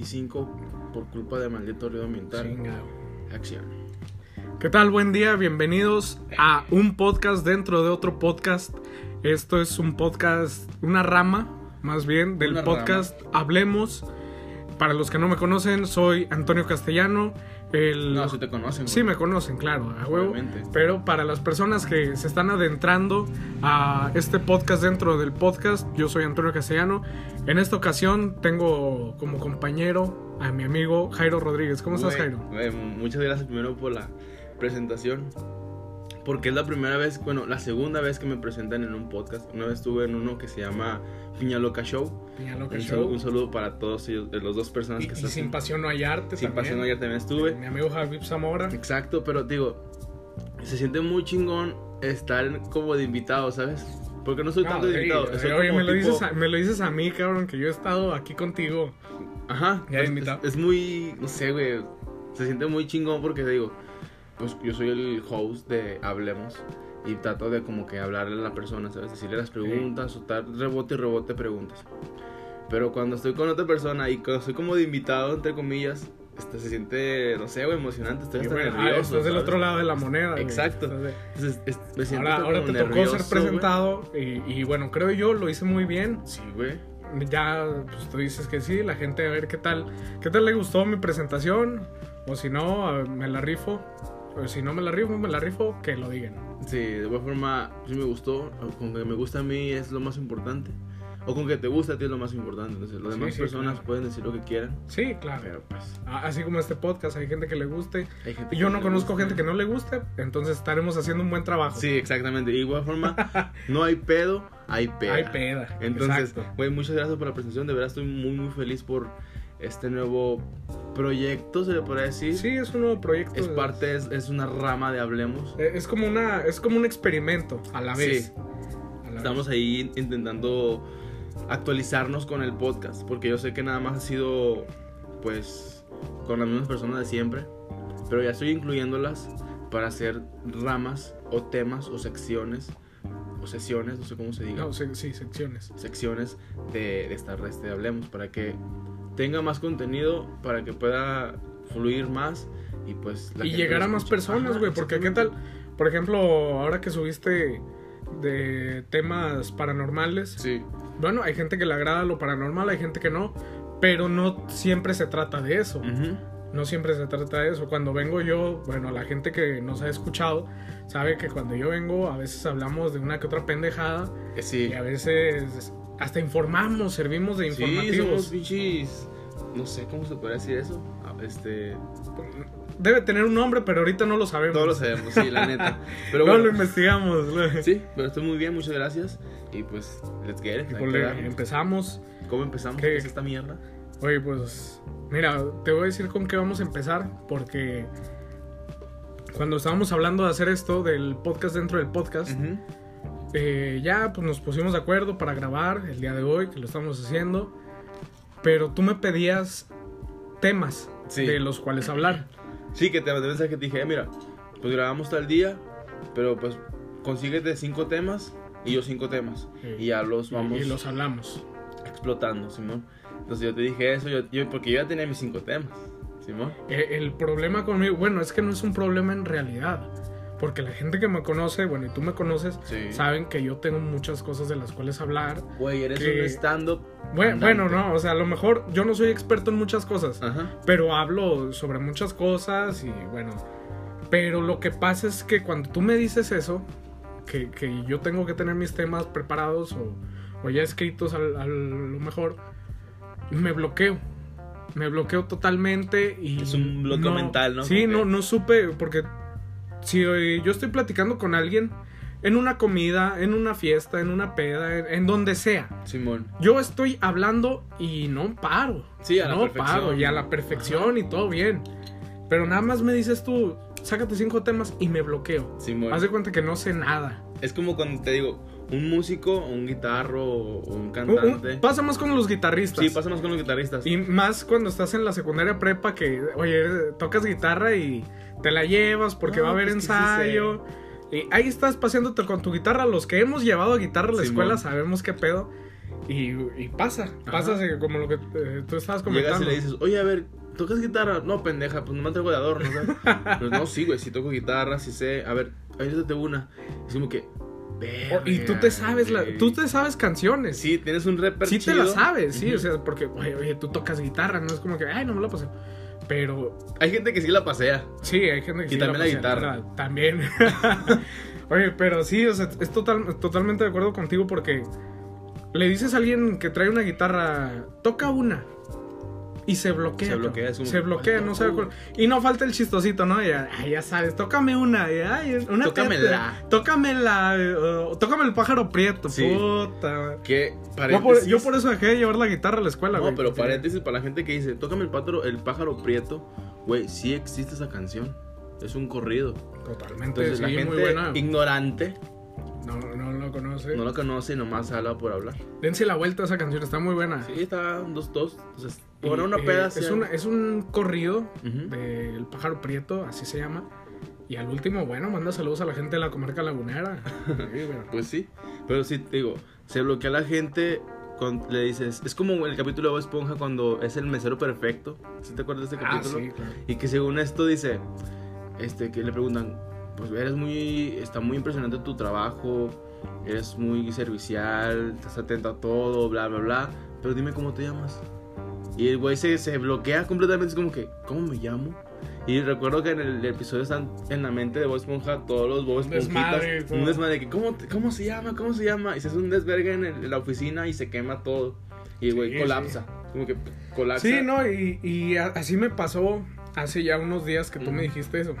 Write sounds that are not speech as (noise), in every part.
25 por culpa de maldito ruido ambiental. Chingado. Acción. ¿Qué tal? Buen día, bienvenidos a un podcast dentro de otro podcast. Esto es un podcast, una rama más bien del Una podcast Hablemos. Para los que no me conocen, soy Antonio Castellano. El... No, si te conocen. Sí, güey. me conocen, claro, a huevo. Obviamente. Pero para las personas que se están adentrando a este podcast dentro del podcast, yo soy Antonio Castellano. En esta ocasión tengo como compañero a mi amigo Jairo Rodríguez. ¿Cómo estás, Güey, Jairo? güey, muchas gracias primero por la presentación. Porque es la primera vez, bueno, la segunda vez que me presentan en un podcast. Una vez estuve en uno que se llama Piña Loca Show. Piña Loca Un, Show. saludo, un saludo para todos ellos, de las dos personas Y, que y están. sin pasión no hay arte. Sin también. pasión ayer también estuve. Mi amigo Javier Zamora. Exacto, pero digo, se siente muy chingón estar como de invitado, ¿sabes? Porque no soy tanto No, de sí, invitado. soy oye, me lo, tipo- dices a, me lo dices a mí, cabrón, que yo he estado aquí contigo. Ajá. Ya de es, invitado. es- es muy, no sé, güey. Se siente muy chingón porque te digo, pues yo soy el host de Hablemos y trato de como que hablarle a la persona, ¿sabes? Decirle las preguntas, soltar rebote y rebote preguntas. Pero cuando estoy con otra persona y cuando estoy como de invitado, entre comillas, este, se siente, no sé, emocionante. Estoy hasta bueno, ah, nervioso. estás del otro lado de la moneda. Exacto. Entonces, es- me siento Ahora, ahora te tocó nervioso, ser güey. presentado y, y bueno, creo yo lo hice muy bien. Sí, güey. Ya, pues tú dices que sí, la gente a ver qué tal, qué tal le gustó mi presentación. O si no, me la rifo. Si no me la rifo, me la rifo, que lo digan. Sí, de igual forma, sí me gustó. o Con que me gusta a mí es lo más importante. O con que te gusta a ti es lo más importante. Entonces, las Sí, demás sí, personas claro. pueden decir lo que quieran. Sí, claro. Pero pues, Así como este podcast, hay gente que le guste. hay gente Yo que no le conozco gusta. gente que no le guste, entonces estaremos haciendo un buen trabajo. Sí, exactamente. De igual forma, (laughs) no hay pedo, hay peda. Hay peda. Entonces, güey, muchas gracias por la presentación. De verdad estoy muy, muy feliz por este nuevo proyecto, se le podría decir. Sí, es un nuevo proyecto. Es parte, es, es una rama de Hablemos. Eh, Es como una, es como un experimento a la vez. Sí. A la Estamos ahí intentando actualizarnos con el podcast, porque yo sé que nada más ha sido, pues, con las mismas personas de siempre, pero ya estoy incluyéndolas para hacer ramas o temas o secciones o sesiones, no sé cómo se diga, No, sí, sí, secciones. secciones de, de esta red de Hablemos, para que tenga más contenido, para que pueda fluir más y pues... la Y llegar a más personas, güey. Porque qué tal, por ejemplo, ahora que subiste de temas paranormales. Sí, Bueno, hay gente que le agrada lo paranormal, hay gente que no. Pero no siempre se trata de eso. No siempre se trata de eso. Cuando vengo yo, bueno, la gente que nos ha escuchado sabe que cuando yo vengo a veces hablamos de una que otra pendejada eh, sí. y a veces hasta informamos, servimos de Sí, somos informativos. pinches. No sé cómo se puede decir eso. Ah, Este. Debe tener un nombre, pero ahorita no lo sabemos. Todos lo sabemos, sí, la neta. (laughs) Pero no bueno. lo investigamos. Sí, pero estoy muy bien, muchas gracias. Y pues, let's get it. Empezamos. ¿Cómo empezamos? ¿Qué? ¿Qué es esta mierda? Oye, pues, mira, te voy a decir con qué vamos a empezar, porque cuando estábamos hablando de hacer esto, del podcast dentro del podcast, Ujú. Eh, ya pues nos pusimos de acuerdo para grabar el día de hoy, que lo estamos haciendo, pero tú me pedías temas Sí. de los cuales hablar. Sí, que te mandé mensaje te dije, eh, mira, pues grabamos tal día, pero pues consíguete cinco temas y yo cinco temas. Sí. Y ya los vamos Y los hablamos. explotando, Simón. Entonces yo te dije eso, yo, yo- porque yo ya tenía mis cinco temas, Simón. Eh, el problema conmigo, bueno, es que no es un problema en realidad. Porque la gente que me conoce, bueno, y tú me conoces, Sí. saben que yo tengo muchas cosas de las cuales hablar. Güey, eres que- un stand-up. Bueno, bueno, no, o sea, a lo mejor yo no soy experto en muchas cosas, Ajá. pero hablo sobre muchas cosas y bueno. Pero lo que pasa es que cuando tú me dices eso, que, que yo tengo que tener mis temas preparados o, o ya escritos al- a lo mejor, me bloqueo. Me bloqueo totalmente y... Es un bloqueo mental, ¿no? Sí, no, no supe, porque si eh, yo estoy platicando con alguien en una comida, en una fiesta, en una peda, en- en donde sea. Simón. Yo estoy hablando y no paro. Sí, a la no perfección. paro y a la perfección y todo bien. Pero nada más me dices tú, sácate cinco temas y me bloqueo. Simón. Haz de cuenta que no sé nada. Es como cuando te digo, un músico, un guitarro o un- cantante. pasa más con los guitarristas. Sí, pasa más con los guitarristas. Y más cuando estás en la secundaria prepa que, oye, tocas guitarra y te la llevas porque No, va a haber pues sí ensayo. y ahí estás paseándote con tu guitarra. Los que hemos llevado guitarra a la escuela sabemos qué pedo. Y, y pasa, pasa así como lo que eh, tú estabas comentando. Llegas y le dices, oye, a ver, ¿tocas guitarra? No, pendeja, pues nomás traigo de adorno, ¿sabes? (laughs) Pero no, sí, güey, sí toco guitarra, sí sé. A ver, ayúdate una. Es como que. Oh, y tú te sabes la, tú te sabes canciones. Sí, tienes un rapper Sí te la sabes, sí, o sea, porque, oye, oye, tú tocas guitarra, no es como que, ay, no me la pasé. Pero. Hay gente que sí la pasea. Sí, hay gente que y sí también la, pasea, guitarra. También. (laughs) Oye, pero sí, o sea, es total, totalmente de acuerdo contigo porque le dices a alguien que trae una guitarra, toca una. Y se bloquea. Se bloquea, es un- Se bloquea, no sabe cuál. Y no falta el chistosito, ¿no? Ya, ya sabes, tócame una. una Tócamela. teta, Tócamela. eh, tócame el pájaro prieto. Sí. Puta. Que Yo por, paréntesis. yo por eso dejé de llevar la guitarra a la escuela, No, güey. pero Sí. paréntesis para la gente que dice, tócame el pájaro, el pájaro prieto. Güey, sí existe esa canción. Es un corrido. Totalmente, Entonces sí, la muy gente buena. ignorante No, no lo conoce. no lo conoce y nomás habla por hablar. Dense la vuelta a esa canción, está muy buena. Sí, está dos, dos. Entonces, Y, por una eh, peda. es, una- es un corrido del pájaro prieto, así se llama. Y al último, bueno, manda saludos a la gente de la comarca lagunera. (laughs) Sí. Pues sí, pero sí, digo, se bloquea la gente cuando le dices, es como el capítulo de Bob Esponja cuando es el mesero perfecto, ¿sí te acuerdas de este Ah, capítulo? sí, claro. Y que según esto dice, este, que le preguntan, pues eres muy, está muy impresionante tu trabajo, eres muy servicial, estás atento a todo, bla, bla, bla, pero dime cómo te llamas. Y el güey se, se bloquea completamente, es como que, ¿cómo me llamo? Y recuerdo que en el episodio están en la mente de Bob Esponja todos los Bob Un Esponjitas. desmadre, un desmadre que, ¿cómo, ¿cómo se llama? ¿Cómo se llama? Y se hace un desvergue en, el- en la oficina y se quema todo. Y el güey Sí, colapsa. Como que colapsa. Sí, no, y, y así me pasó hace ya unos días que tú me Ujú. dijiste eso.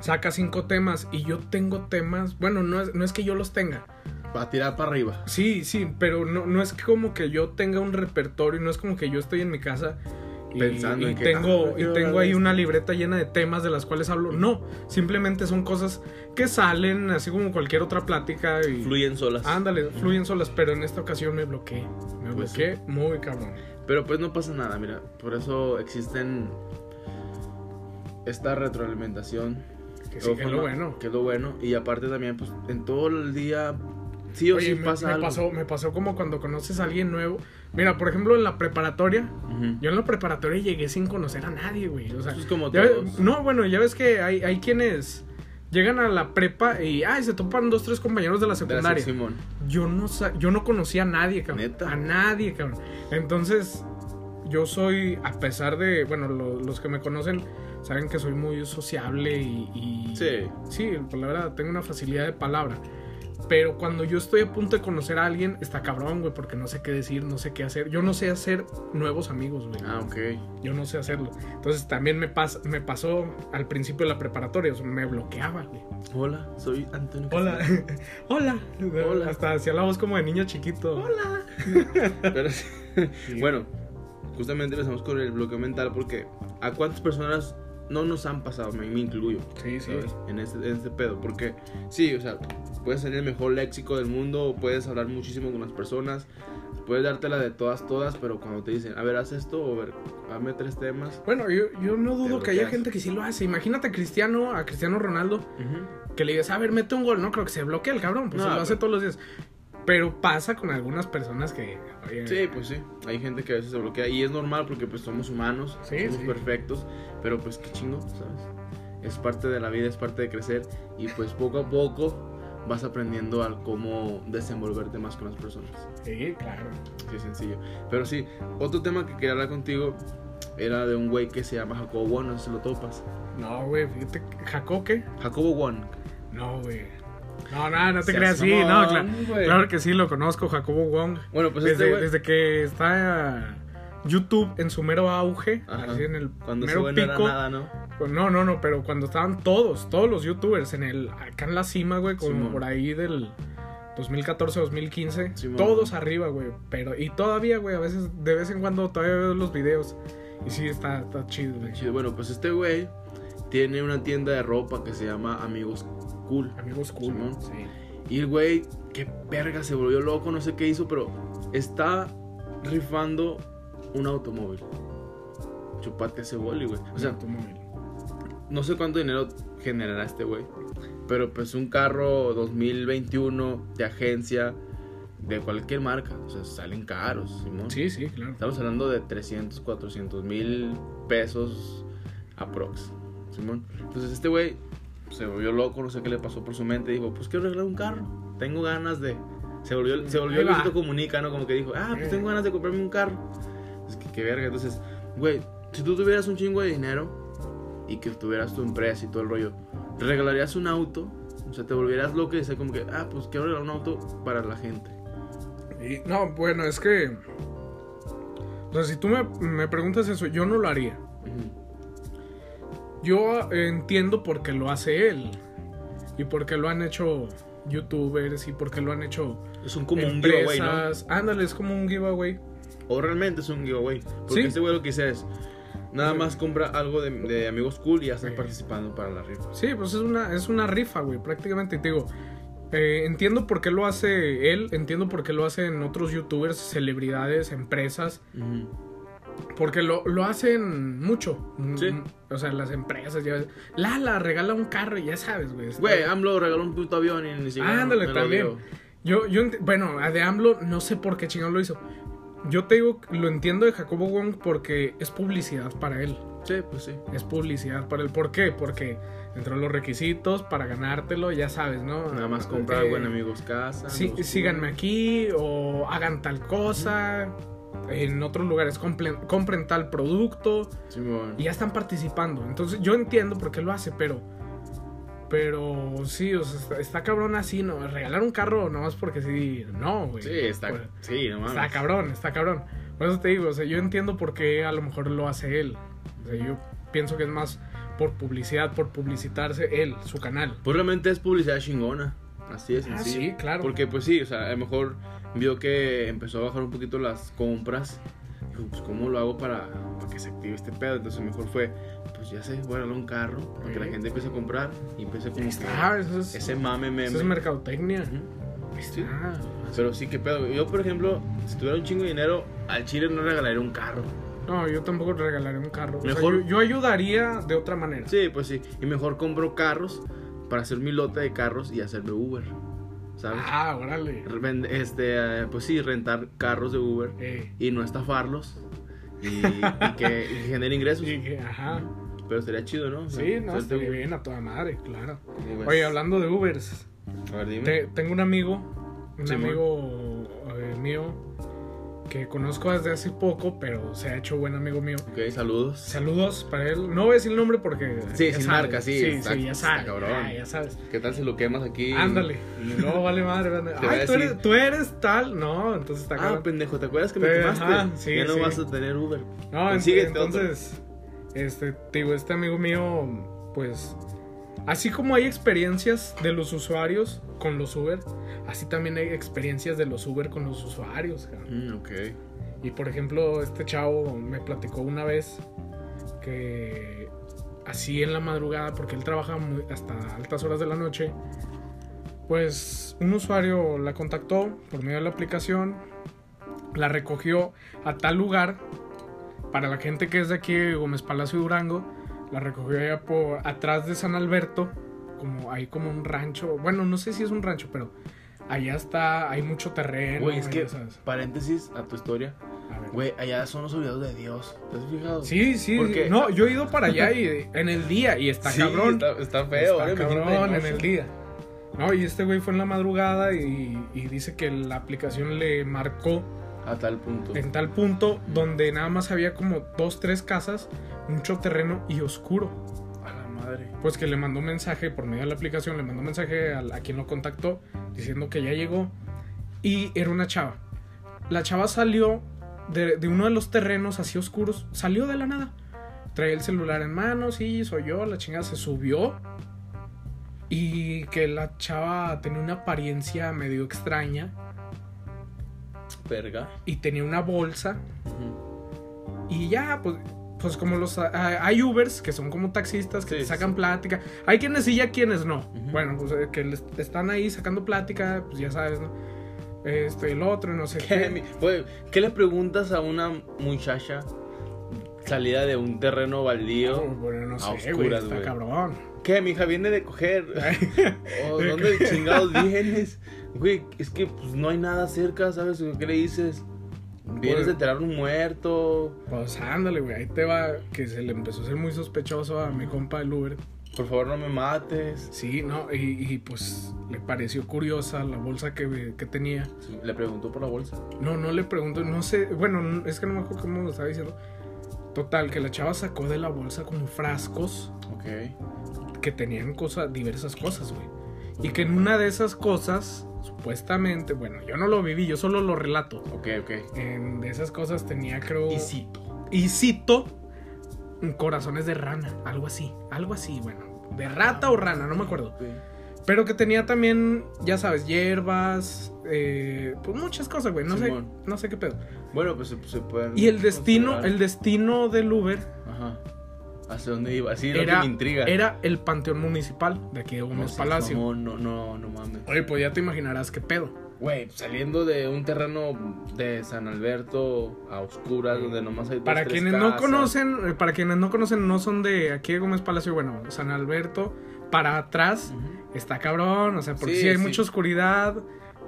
Saca cinco temas y yo tengo temas. Bueno, no es, no es que yo los tenga. Va a tirar para arriba. Sí, sí, pero no, no es como que yo tenga un repertorio, no es como que yo estoy en mi casa y, Pensando y en que, tengo, ah, y tengo ahí una libreta llena de temas de las cuales hablo. No, simplemente son cosas que salen así como cualquier otra plática y Fluyen solas. ándale, fluyen solas, pero en esta ocasión me bloqueé. Me Pues bloqueé muy cabrón. Pero pues no pasa nada, mira. Por eso existen esta retroalimentación. Que sí, que es lo bueno. Que es lo bueno. Y aparte también, pues en todo el día, sí o Oye, sí me, pasa me algo. pasó, me pasó como cuando conoces a alguien nuevo. Mira, por ejemplo, en la preparatoria, yo en la preparatoria llegué sin conocer a nadie, güey. O sea, Eso es como Ya ve- todos. no, bueno, ya ves que hay, hay quienes llegan a la prepa y ay, se topan dos, tres compañeros de la secundaria. Simón. yo, no, yo no conocía a nadie, cabrón. ¿Neta? A nadie, cabrón. Entonces, yo soy, a pesar de, bueno, lo- los que me conocen saben que soy muy sociable y... y- Sí. Sí, la verdad, tengo una facilidad de palabra. Pero cuando yo estoy a punto de conocer a alguien, está cabrón, güey, porque no sé qué decir, no sé qué hacer. Yo no sé hacer nuevos amigos, güey. Ah, ok. Yo no sé hacerlo. Entonces también me, pas me pasó al principio de la preparatoria, o sea, me bloqueaba, güey. Hola, soy Antonio. Hola, (laughs) hola, Hola. Hasta hacía la voz como de niño chiquito. Hola. (laughs) Pero sí. Bueno, justamente empezamos con el bloqueo mental porque ¿a cuántas personas no nos han pasado? Me, me incluyo. Sí, sí. En este, en este pedo. Porque sí, o sea, puedes tener el mejor léxico del mundo, puedes hablar muchísimo con las personas, puedes dártela de todas, todas, pero cuando te dicen, a ver, haz esto, o a ver, dame tres temas. Bueno, yo, yo no dudo que haya gente que sí lo hace. Imagínate a Cristiano, a Cristiano Ronaldo, que le digas, a ver, mete un gol. No creo que se bloquee el cabrón, pues No, lo hace todos los días. Pero pasa con algunas personas que. oye, Sí, pues sí, hay gente que a veces se bloquea y es normal porque pues somos humanos, Sí, somos sí. perfectos, pero pues qué chingo, ¿sabes? Es parte de la vida, es parte de crecer y pues poco a poco vas aprendiendo al cómo desenvolverte más con las personas. Sí, claro. Sí, sencillo. Pero sí, otro tema que quería hablar contigo era de un güey que se llama Jacobo Wong, no sé si lo topas. No, güey, fíjate. ¿Jaco qué? Jacobo Wong. No, güey. No, no, no te creas, sí, no, claro. Claro que sí, lo conozco, Jacobo Wong. Bueno, pues desde, este desde que está YouTube en su mero auge, Ajá. así en el cuando mero güey no pico. nada, ¿no? Pues No, no, no, pero cuando estaban todos, todos los youtubers en el, acá en la cima, güey, como por ahí del 2014, 2015, Simón. todos arriba, güey, pero, y todavía, güey, a veces, de vez en cuando todavía veo los videos, y sí, está, está chido, güey. Chido. Bueno, pues este güey tiene una tienda de ropa que se llama Amigos Cool. Amigos cool, sí. Y el güey, qué verga, se volvió loco, no sé qué hizo, pero está rifando un automóvil. Chupate ese boli, güey. O sea, automóvil. no sé cuánto dinero generará este güey. Pero pues un carro 2021 de agencia de cualquier marca. O sea, salen caros, Simón. Sí, sí, claro. Estamos hablando de 300, 400 mil pesos aprox. Simón. Entonces este güey se volvió loco, no sé qué le pasó por su mente. Dijo, pues quiero arreglar un carro. Tengo ganas de... Se volvió, se volvió. Luisito Comunica, ¿no? Como que dijo, ah, pues Eh. tengo ganas de comprarme un carro. Es que qué verga. Entonces, güey, si tú tuvieras un chingo de dinero y que tuvieras tu empresa y todo el rollo, ¿te regalarías un auto? O sea, te volvieras loco y decir como que, ah, pues quiero regalar un auto para la gente. Y- no, bueno, es que. O sea, si tú me, me preguntas eso, yo no lo haría. Ujú. Yo entiendo por qué lo hace él. Y por qué lo han hecho youtubers y por qué lo han hecho Es un como un giveaway, ¿no? Ándale, es como un giveaway. O realmente es un giveaway. Porque Sí. este güey lo que dice es, nada Sí. más compra algo de, de amigos cool y ya estás Sí. participando para la rifa. Sí, pues es una, es una rifa, güey, prácticamente. Te digo, eh, entiendo por qué lo hace él, entiendo por qué lo hacen otros youtubers, celebridades, empresas. Porque lo, lo hacen mucho. Sí. Mm, O sea, las empresas ya. Lala, regala un carro y ya sabes, güey. Güey, AMLO regaló un puto avión y ni siquiera Ándale, lo también. Yo, yo, bueno, a de AMLO no sé por qué chingón lo hizo. Yo te digo, lo entiendo de Jacobo Wong porque es publicidad para él. Sí, pues sí. Es publicidad para él. ¿Por qué? Porque dentro de los requisitos para ganártelo, ya sabes, ¿no? Nada más comprar Eh, algo en Amigos Casa. sí, síganme aquí o hagan tal cosa. En otros lugares compren, compren tal producto. Y ya están participando. Entonces yo entiendo por qué lo hace, pero. Pero sí, o sea, está, está cabrón así, ¿no? Regalar un carro nomás porque sí, no, güey. Sí, está, Pues, sí, no mames. está cabrón, está cabrón. Por eso te digo, o sea, yo entiendo por qué a lo mejor lo hace él. O sea, yo pienso que es más por publicidad, por publicitarse él, su canal. Pues realmente es publicidad chingona. Así es, Ah, sí, claro. Porque pues sí, o sea, a lo mejor vio que empezó a bajar un poquito las compras. Dijo, pues ¿cómo lo hago para, para que se active este pedo? Entonces mejor fue, pues ya sé, voy a regalar un carro para que la gente empiece a comprar y empiece como Está, que eso es, ese mame meme. eso es mercadotecnia. Sí. está. Pero sí, que pedo. Yo, por ejemplo, si tuviera un chingo de dinero, al chile no regalaría un carro. No, yo tampoco regalaré un carro. O sea, Mejor- yo, yo ayudaría de otra manera. Sí, pues sí. Y mejor compro carros para hacer mi lote de carros y hacerme Uber. ¿Sabes? Ah, órale. Este, eh, pues sí, rentar carros de Uber Eh, y no estafarlos y, y (laughs) que, y genere ingresos. y que- ajá. Pero estaría chido, ¿no? Sí, no, estaría Uber. bien a toda madre, claro. Pues, Oye, hablando de Ubers, A ver, dime. te- tengo un amigo, un amigo eh, mío que conozco desde hace poco, pero se ha hecho buen amigo mío. Ok, saludos. Saludos para él. No voy a decir el nombre porque. Sí, sin marca, sí, Sí, está- sí, ya sabes. cabrón. Ya, ya sabes. ¿Qué tal si lo quemas aquí? Ándale. (laughs) No vale madre. vale. Ay, tú eres, tú eres tal. No, entonces está Ah, cabrón. pendejo, ¿te acuerdas que me quemaste? sí, ya no sí. vas a tener Uber. No, ent- Consíguete otro. entonces, este, te digo, este amigo mío, pues, así como hay experiencias de los usuarios con los Uber, así también hay experiencias de los Uber con los usuarios. Mm, ok. Y por ejemplo, este chavo me platicó una vez que así en la madrugada, porque él trabaja muy- hasta altas horas de la noche, pues un usuario la contactó por medio de la aplicación, la recogió a tal lugar, para la gente que es de aquí, Gómez Palacio y Durango, la recogió allá por atrás de San Alberto, como hay como un rancho, bueno, no sé si es un rancho, pero allá está, hay mucho terreno. Güey, es que, paréntesis a tu historia. Güey, allá son los olvidados de Dios. ¿Te has fijado? Sí, sí. Porque- No, yo he ido para allá y en el día y está (laughs) Sí, cabrón. Está, está feo, Está ¿eh? Cabrón en el día. No, y este güey fue en la madrugada y, y dice que la aplicación le marcó A tal punto. en tal punto donde nada más había como dos, tres casas, mucho terreno y oscuro. A la madre. Pues que le mandó un mensaje por medio de la aplicación, le mandó un mensaje a, a quien lo contactó diciendo que ya llegó y era una chava. La chava salió de, de uno de los terrenos así oscuros, salió de la nada. Traía el celular en mano, sí, soy yo, la chingada se subió. Y que la chava tenía una apariencia medio extraña Verga. y tenía una bolsa. Y ya, pues, pues como los... ah, hay Ubers que son como taxistas que Sí, te sacan sí. plática. Hay quienes sí y hay quienes no. Bueno, pues eh, que les están ahí sacando plática, pues ya sabes, ¿no? Esto y el otro, no sé ¿Qué, qué. mi- güey, ¿qué le preguntas a una muchacha salida de un terreno baldío. No, bueno, no a sé, güey, oscuras, está güey. cabrón. ¿Qué, mija? Viene de coger. (laughs) ¿O dónde chingados vienes? Güey, es que pues no hay nada cerca, ¿sabes? ¿Qué le dices? Vienes de enterrar un muerto. Pues ándale, güey, ahí te va, que se le empezó a ser muy sospechoso a mi compa el Uber. Por favor, no me mates. Sí, ¿no? Y, y, pues le pareció curiosa la bolsa que, que tenía. Sí, Le preguntó por la bolsa. No, no le pregunto, no sé, bueno, no- es que no me acuerdo cómo lo estaba diciendo. Total, que la chava sacó de la bolsa como frascos Ok. que tenían cosas, diversas cosas, güey. Y que en una de esas cosas, supuestamente, bueno, yo no lo viví, yo solo lo relato. Ok, ok. En de esas cosas tenía, creo. Y cito. Y cito corazones de rana, algo así, algo así, bueno, de rata o rana, no me acuerdo. Pero que tenía también, ya sabes, hierbas, eh, pues muchas cosas, güey, no sé, no sé qué pedo. Bueno, pues se, se pueden. Y el destino, considerar. el destino del Uber Ajá. ¿Hacia dónde iba? Así es lo que era, me intriga. era el panteón municipal de aquí de no, Gómez Palacio. mamón, No, no, no mames. Oye, pues ya te imaginarás qué pedo. Güey, saliendo de un terreno de San Alberto a oscuras, donde nomás hay dos, Para tres quienes no conocen, eh, para quienes no conocen, no son de aquí de Gómez Palacio, bueno, San Alberto, para atrás está cabrón, o sea, porque Sí, sí, hay sí. mucha oscuridad.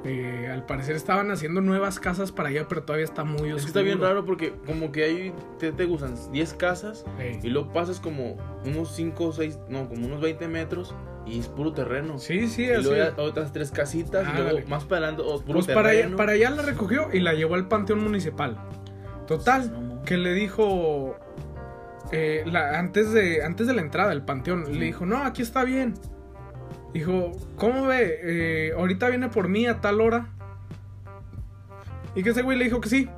Eh, al parecer estaban haciendo nuevas casas para allá, pero todavía está muy oscuro. Es que está bien raro porque como que hay, te, te gustan 10 casas y luego pasas como unos 5 o 6, no, como unos 20 metros y es puro terreno. Sí, sí, y así. luego hay otras tres casitas Ah, y luego dale. más para adelante oh, puro Pues para allá, terreno. para allá la recogió y la llevó al panteón municipal. Total, No, que le dijo eh, la- antes de antes de la entrada del panteón le dijo no aquí está bien dijo cómo ve Eh, ahorita viene por mí a tal hora. Y que ese güey le dijo que sí.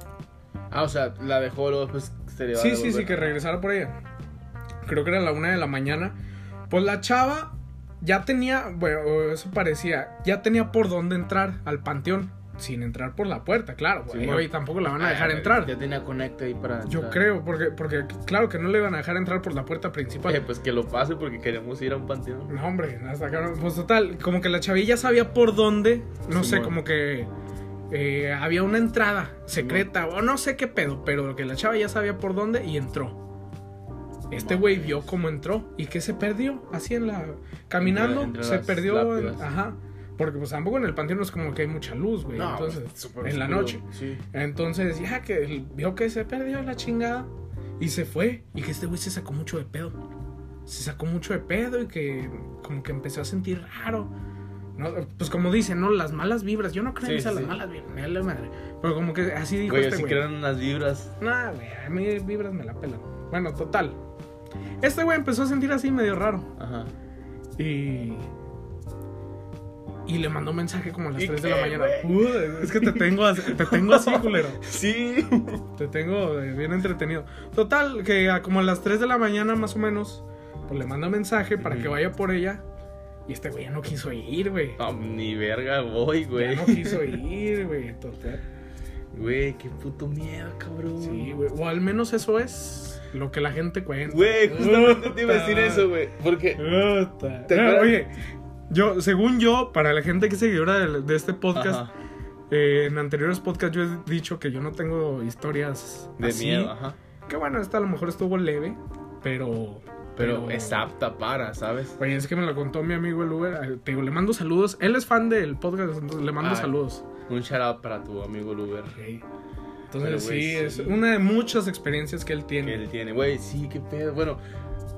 Ah, o sea, la dejó luego después se le va a sí sí sí que regresara por ella. Creo que era la una de la mañana. Pues la chava ya tenía bueno eso parecía ya tenía por dónde entrar al panteón sin entrar por la puerta claro Sí, güey, tampoco la van a Ah, dejar entrar Ya tenía conecta ahí para Yo entrar. creo, porque, porque claro que no le iban a dejar entrar por la puerta principal. Eh, pues que lo pase porque queremos ir a un panteón. No, hombre, hasta acá Pues total, como que la chavilla sabía por dónde, no sé, como que eh, había una entrada secreta, o no sé qué pedo, pero que la chava ya sabía por dónde y entró. Este güey vio cómo entró y que se perdió así en la. Caminando, Entre- entre se perdió. en- lápidas. ajá. Porque pues tampoco en el panteón no es como que hay mucha luz, güey. No, entonces, súper en la noche. Sí. Entonces, ya que él vio que se perdió la chingada y se fue. Y que este güey se sacó mucho de pedo. Se sacó mucho de pedo y que como que empezó a sentir raro. ¿no? Pues como dicen, ¿no? Las malas vibras. Yo no creo en Sí, esas sí, las malas vibras. me vale madre. Pero como que así dijo Güey, este güey. crean unas vibras. Nah, güey, a mí vibras me la pelan. Bueno, total. Este güey empezó a sentir así medio raro. Ajá. Y. Y le mandó un mensaje como a las ¿Y 3 de la mañana. es que te tengo así, te tengo así, (laughs) culero. Sí. Te tengo eh, bien entretenido. Total, que a como a las 3 de la mañana más o menos, pues le manda mensaje para que vaya por ella. Y este güey ya no quiso ir, güey. No, ni verga voy, Ya güey. no (laughs) quiso ir, güey. Total. Güey, qué puto miedo, cabrón. Sí, güey. O al menos eso es lo que la gente cuenta. Güey, justamente te iba a decir eso, güey. Porque. ¿Te acuerdas? Oye, yo, según yo, para la gente que es seguidora de, de este podcast, eh, en anteriores podcasts yo he dicho que yo no tengo historias de así. miedo, ajá. Que bueno, esta a lo mejor estuvo leve, pero. Pero es apta para, ¿sabes? Oye, es que me lo contó mi amigo el Uber. Te digo, le mando saludos. Él es fan del podcast, entonces le mando Ay. saludos. Un shout out para tu amigo Luber. Entonces, Pero, güey, sí, es sí. una de muchas experiencias que él Que tiene. él tiene. Güey, sí, qué pedo. Bueno,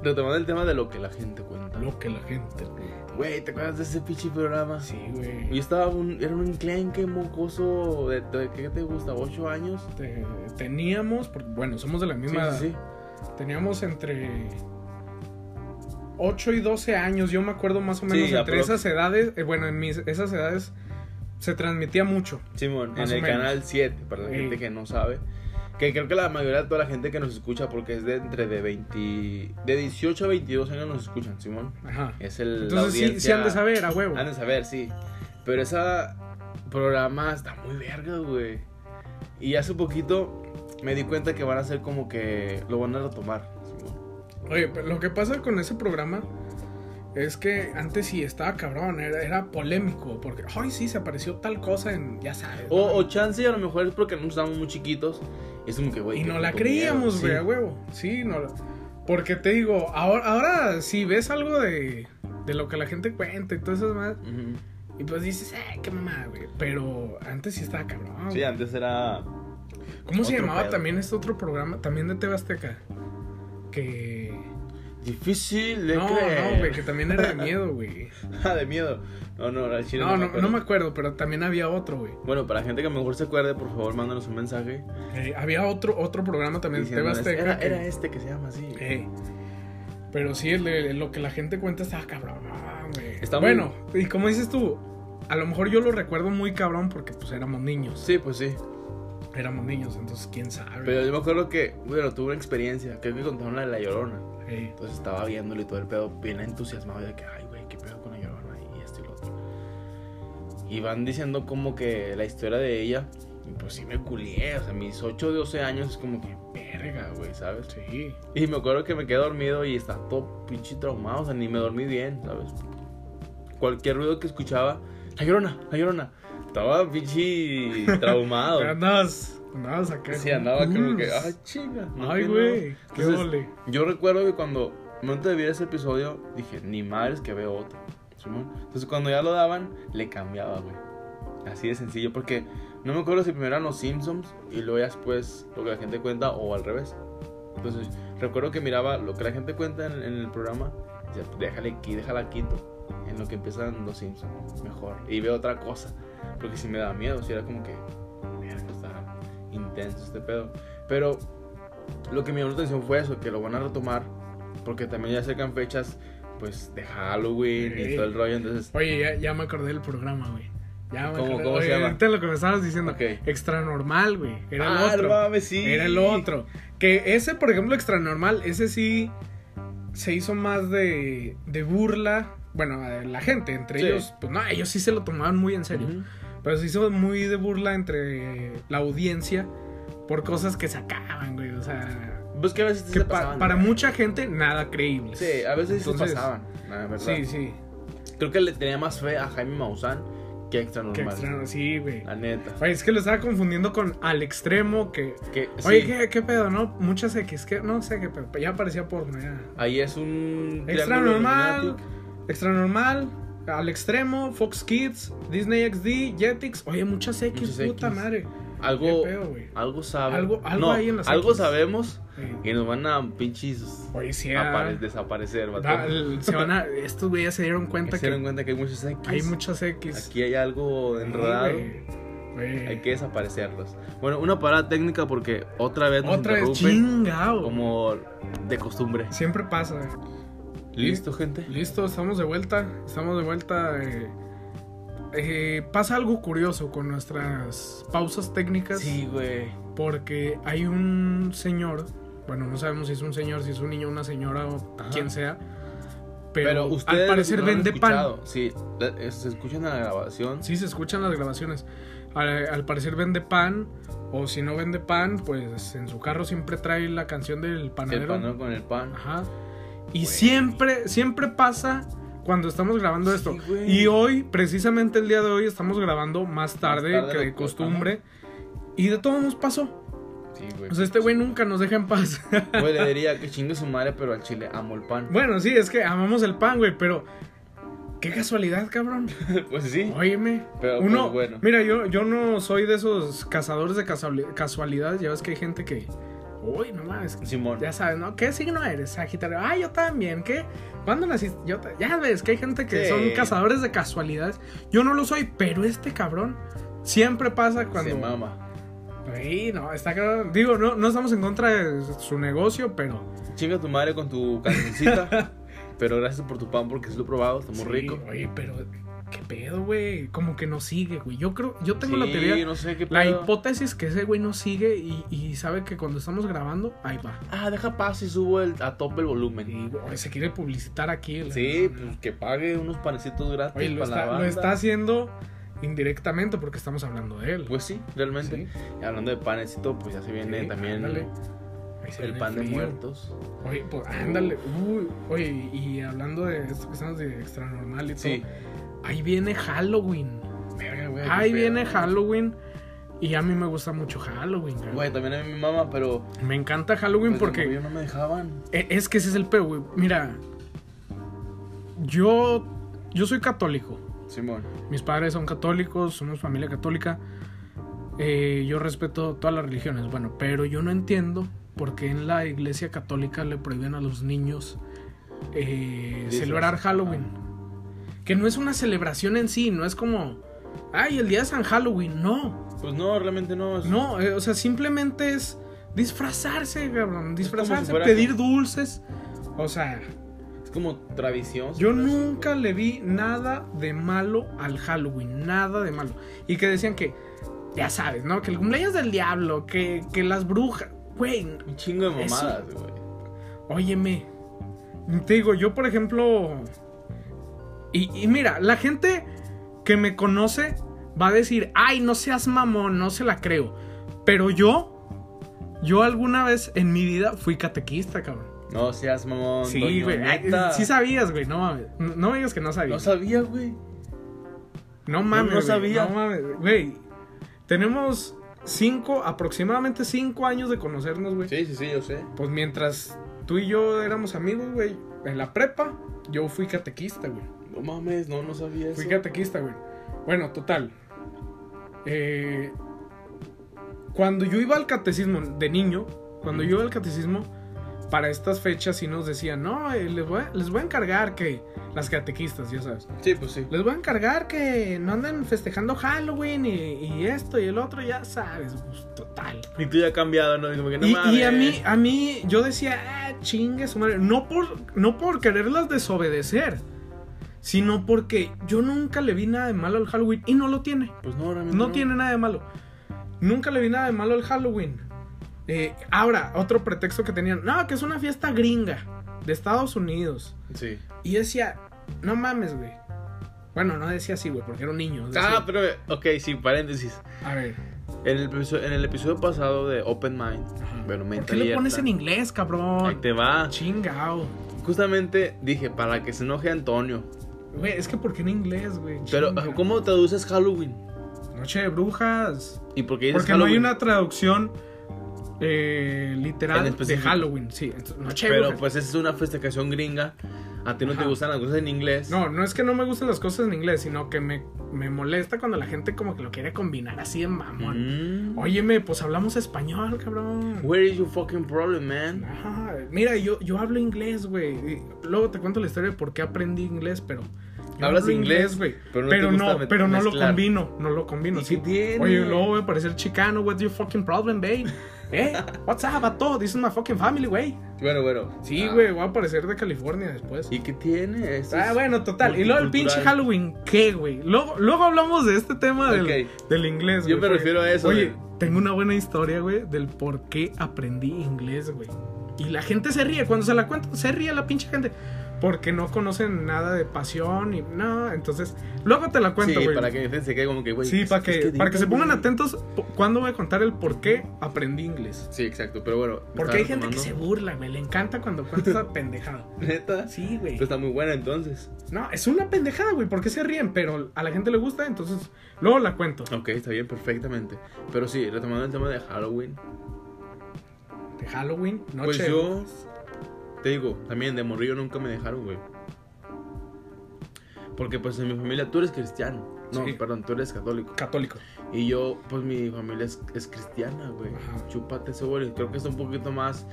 retomando el tema de lo que la gente cuenta. Lo que la gente cuenta. Güey, ¿te acuerdas de ese pinche programa? Sí, güey. Yo estaba un, era un enclenque mocoso de, de- ¿qué te gusta? ¿8 años? Te- teníamos, porque bueno, somos de la Sí, misma edad. sí, sí. Teníamos entre 8 y 12 años, yo me acuerdo más o menos Sí, entre esas edades, eh, bueno, en mis esas edades se transmitía mucho. Simón, en el menos. canal 7, para la gente que no sabe. Que creo que la mayoría de toda la gente que nos escucha, porque es de entre de 20, de 18 a 22 años nos escuchan, Simón. Ajá. Es el, la Entonces sí, sí audiencia- han de saber, a huevo. Han de saber, sí. Pero ese programa está muy verga, güey. Y hace poquito me di cuenta que van a hacer como que lo van a retomar. Simón. Oye, pero lo que pasa con ese programa Es que antes sí estaba cabrón, era, era polémico, porque, ay, sí, se apareció tal cosa en, ya sabes. O, ¿no? o chance a lo mejor es porque no estábamos muy chiquitos. Y es como que, güey. y no la creíamos, güey, Sí. a huevo. Sí, no la- Porque te digo, ahora, ahora si ves algo de, de lo que la gente cuenta y todo eso más, y pues dices, eh, qué mamá, güey. Pero antes sí estaba cabrón. Sí, antes era. ¿Cómo se llamaba pedo. también este otro programa? También de TV Azteca. Que. Difícil de No, creer. no, güey, que también era de miedo, güey. (laughs) Ah, de miedo. No, no, al chile No, no, acuerdo. no me acuerdo, pero también había otro, güey. Bueno, para la gente que a lo mejor se acuerde, por favor, mándanos un mensaje. Eh, había otro, otro programa también de TV Azteca. Era, que- era este que se llama así. Eh, pero sí, el lo que la gente cuenta estaba cabrón, güey. Está muy- bueno, y como dices tú, a lo mejor yo lo recuerdo muy cabrón porque pues éramos niños. Sí, pues sí. Éramos niños, entonces quién sabe. Pero yo me acuerdo que, bueno, tuve una experiencia. Que contaron la de la llorona. Eh, Entonces estaba viéndolo y todo el pedo, bien entusiasmado de que, ay, güey, qué pedo con la llorona y esto y lo otro. Y van diciendo como que la historia de ella, y pues sí me culié, o sea, mis 8 de 12 años es como que, verga, güey, ¿sabes? sí. Y me acuerdo que me quedé dormido y estaba todo pinche traumado, o sea, ni me dormí bien, ¿sabes? Cualquier ruido que escuchaba, la llorona, la llorona. Estaba pinche (laughs) traumado. Andabas, acá. Sí, andaba como que, culos. ay, chinga. no, Ay, que no". güey, qué ole. Yo recuerdo que cuando, al momento de ver ese episodio, dije, ni madres que veo otro. Simón. Entonces cuando ya lo daban, le cambiaba, güey. Así de sencillo, porque no me acuerdo si primero eran los Simpsons y luego ya después lo que la gente cuenta o al revés. Entonces recuerdo que miraba lo que la gente cuenta en, en el programa, y decía, déjale aquí, déjala quito. En lo que empiezan los Simpsons, mejor. Y veo otra cosa, porque si me daba miedo, si era como que, intenso este pedo. Pero lo que me llamó la atención fue eso, que lo van a retomar, porque también ya acercan fechas, pues, de Halloween y todo el rollo, entonces... Oye, ya, ya me acordé del programa, güey. Ya me ¿Cómo- acordé. cómo se Oye, llama? ahorita lo que me estabas diciendo. Ok. Extra normal, güey. Era Ah, el otro. mames, sí. Era el otro. Que ese, por ejemplo, extra normal, ese sí se hizo más de, de burla. Bueno, la gente, entre Sí. ellos, pues no, ellos sí se lo tomaban muy en serio. Ujú. Pero se hizo muy de burla entre la audiencia por cosas que sacaban, güey. O sea, Pues que a veces que se pa- pasaban. para mucha gente nada creíble. Sí, a veces sí Entonces, se pasaban, la verdad. Sí, sí. Creo que le tenía más fe a Jaime Maussan que a Extra Que Normal. extra, sí, güey. La neta. Oye, es que lo estaba confundiendo con al extremo que. Que, Oye, sí, ¿qué, qué pedo, ¿no? Muchas X, que no sé qué pedo. Ya parecía porno, ya. Ahí es un... Extra normal, extra normal, al extremo, Fox Kids, Disney XD, Jetix. Oye, muchas X, Muchas puta X. madre. Algo... Pedo. Algo sabe. Algo- algo no, hay en las algo sabemos y nos van a pinches Oye, sí, apare- ah, desaparecer, da- el- se van a, estos güeyes se dieron cuenta Se dieron que cuenta que hay muchos X. hay muchas X. Aquí hay algo enredado. Hay que desaparecerlos. Bueno, una parada técnica porque otra vez nos Otra vez, interrumpen chingado. como de costumbre. Siempre pasa. ¿Listo, gente? Listo, estamos de vuelta. Estamos de vuelta. eh, eh, pasa algo curioso con nuestras pausas técnicas. Sí, güey. Porque hay un señor. Bueno, no sabemos si es un señor, si es un niño, una señora o Ajá. quien sea. Pero, Pero, ustedes al parecer no vende pan. Sí, eh, se escuchan en la grabación. Sí, se escuchan las grabaciones. Al, al parecer vende pan. O si no vende pan, pues en su carro siempre trae la canción del El panadero. panero con el pan. Ajá. Y siempre, siempre pasa cuando estamos grabando Sí, esto. güey. Y hoy, precisamente el día de hoy, estamos grabando más tarde, tarde que de costumbre. Y de todo nos pasó. Sí, güey. O sea, este güey nunca nos deja en paz. (laughs) Güey, le diría que (laughs) chingue su madre, pero al chile amo el pan. bueno, sí, es que amamos el pan, güey, pero... Qué casualidad, cabrón. (laughs) pues sí. Óyeme. Pero, Uno, pues, bueno. mira, yo, yo no soy de esos cazadores de casuali- casualidades. Ya ves que hay gente que... Uy, no mames. Simón. Ya sabes, ¿no? ¿Qué signo eres? Sagitario. Ah, yo también. ¿Qué? ¿Cuándo naciste? Yo ya ves que hay gente que Sí. son cazadores de casualidades. Yo no lo soy, pero este cabrón siempre pasa cuando. Se mama. Sí, no, está cabrón. Digo, no, no estamos en contra de su negocio, pero. Chinga tu madre con tu cancioncita. (laughs) pero gracias por tu pan porque sí lo he probado, está muy Sí, rico. Oye, pero. ¿Qué pedo, güey? Como que no sigue, güey. Yo creo. Yo tengo la Sí, teoría. no sé qué La pedo. hipótesis que ese güey no sigue y, y sabe que cuando estamos grabando, ahí va. Ah, deja paz y subo el, a tope el volumen. Güey, se quiere publicitar aquí. la- Sí, pues que pague unos panecitos gratis Oye, lo para la está, lo banda. está haciendo indirectamente porque estamos hablando de él. Pues sí, realmente. Sí. Y hablando de panecito, pues ya se viene Sí, también ándale. El pan de muertos. Oye, pues ándale. Uy, oye, y hablando de esto que estamos de extra normal y todo. Sí. Ahí viene Halloween. Verga, güey. Ahí viene pedo. Halloween. Y a mí me gusta mucho Halloween, güey. Güey, también a mi mamá, pero. Me encanta Halloween pues, porque. morrillo no me dejaban. E- Es que ese es el pedo, güey. Mira, yo, yo soy católico. Simón. Mis padres son católicos, somos familia católica. Eh, yo respeto todas las religiones, bueno, pero yo no entiendo por qué en la iglesia católica le prohíben a los niños eh, celebrar Halloween. Que no es una celebración en sí, no es como, ay, el día de San Halloween, no. Pues no, realmente no. es- No, eh, o sea, simplemente es disfrazarse, cabrón, disfrazarse, pedir dulces. O sea, Es como tradición. yo nunca le vi nada de malo al Halloween, nada de malo. Y que decían que, ya sabes, ¿no? Que el cumpleaños del diablo, que, que las brujas, güey, Un chingo de mamadas, güey. óyeme. Te digo, yo por ejemplo... Y, y mira, la gente que me conoce va a decir, ay, no seas mamón, no se la creo. Pero yo, yo alguna vez en mi vida fui catequista, cabrón. No seas mamón. Sí, güey. Sí sabías, güey. No mames. No no me digas que no No sabías. sabía, güey. No mames. no güey, sabía. No mames, güey. Tenemos cinco, aproximadamente cinco años de conocernos, güey. Sí, sí, sí, yo sé. Pues mientras tú y yo éramos amigos, güey, en la prepa, yo fui catequista, güey. No mames, no, no sabía eso. Fui catequista, güey. Bueno, total. Eh, cuando yo iba al catecismo de niño, cuando yo iba al catecismo, para estas fechas sí nos decían, no, eh, les, voy a, les voy a encargar que las catequistas, ya sabes. Sí, pues sí. Les voy a encargar que no anden festejando Halloween y, y esto y el otro, ya sabes, pues, total. Y tú ya has cambiado, ¿no? Como que no y, mames. y a mí, a mí, yo decía, ah, chingue su madre. No por, no por quererlas desobedecer, sino porque yo nunca le vi nada de malo al Halloween y no lo tiene. Pues no, realmente. No tiene nada de malo. Nunca le vi nada de malo al Halloween. Eh, ahora, otro pretexto que tenían, no, que es una fiesta gringa de Estados Unidos. Sí. Y yo decía, no mames, güey. Bueno, no decía así, güey, porque era un niño. decía- Ah, pero, ok, sí, paréntesis. A ver. En el, episodio, en el episodio pasado de Open Mind, bueno, ¿Por mente qué le pones en inglés, Ahí cabrón? te va. Chingao. Justamente dije, para que se enoje Antonio. Güey, es que ¿por qué en inglés, güey? Pero, Chinga. ¿cómo traduces Halloween? Noche de brujas. ¿Y por qué dices Porque no hay Halloween? una traducción eh, En literal de específico. Halloween. Sí, noche de Pero brujas. pues esa es una festejación gringa. A ti no te gustan las cosas en inglés. No, no es que no me gusten las cosas en inglés, sino que me, me molesta cuando la gente como que lo quiere combinar así en mamón. Mm. Óyeme, pues hablamos español, cabrón. Where is your fucking problem, man? Ajá, Mira, yo, yo hablo inglés, güey. Luego te cuento la historia de por qué aprendí inglés, pero. Yo Hablas inglés, güey. pero no Pero no, pero lo combino. No lo combino. ¿Y sí. tiene? Oye, luego voy a parecer chicano. What's your fucking problem, babe? (laughs) ¿Eh? What's up, vato? This is my fucking family, güey. Bueno, bueno. Sí, Ah, güey, voy a parecer de California después. ¿Y qué tiene? Esto Ah, bueno, total. Y luego el pinche. Halloween, ¿qué, güey? Luego, luego hablamos de este tema del, del inglés, Yo güey, me porque- refiero a eso, Oye, de- tengo una buena historia, güey, del por qué aprendí inglés, güey. Y la gente se ríe. Cuando se la cuento, se ríe la pinche gente. Porque no conocen nada de pasión y no. Entonces, luego te la cuento, Sí, güey. para que se quede como que, güey. Sí, para que, para que se pongan atentos cuando voy a contar el por qué aprendí inglés. Sí, exacto. Pero bueno. Porque hay gente que se burla, güey. Le encanta cuando cuentas esa (laughs) pendejada. Neta. Sí, güey. Pues está muy buena entonces. No, es una pendejada, güey. ¿Por qué se ríen? Pero a la gente le gusta, entonces luego la cuento. Ok, está bien, perfectamente. Pero sí, retomando el tema de Halloween. De Halloween, noche. Pues yo. Te digo, también de morrillo nunca me dejaron, güey. Porque pues en mi familia tú eres cristiano. No, Sí. perdón, tú eres católico. Católico. Y yo, pues mi familia es, es cristiana, güey. Chúpate eso, güey. Creo que es un poquito más,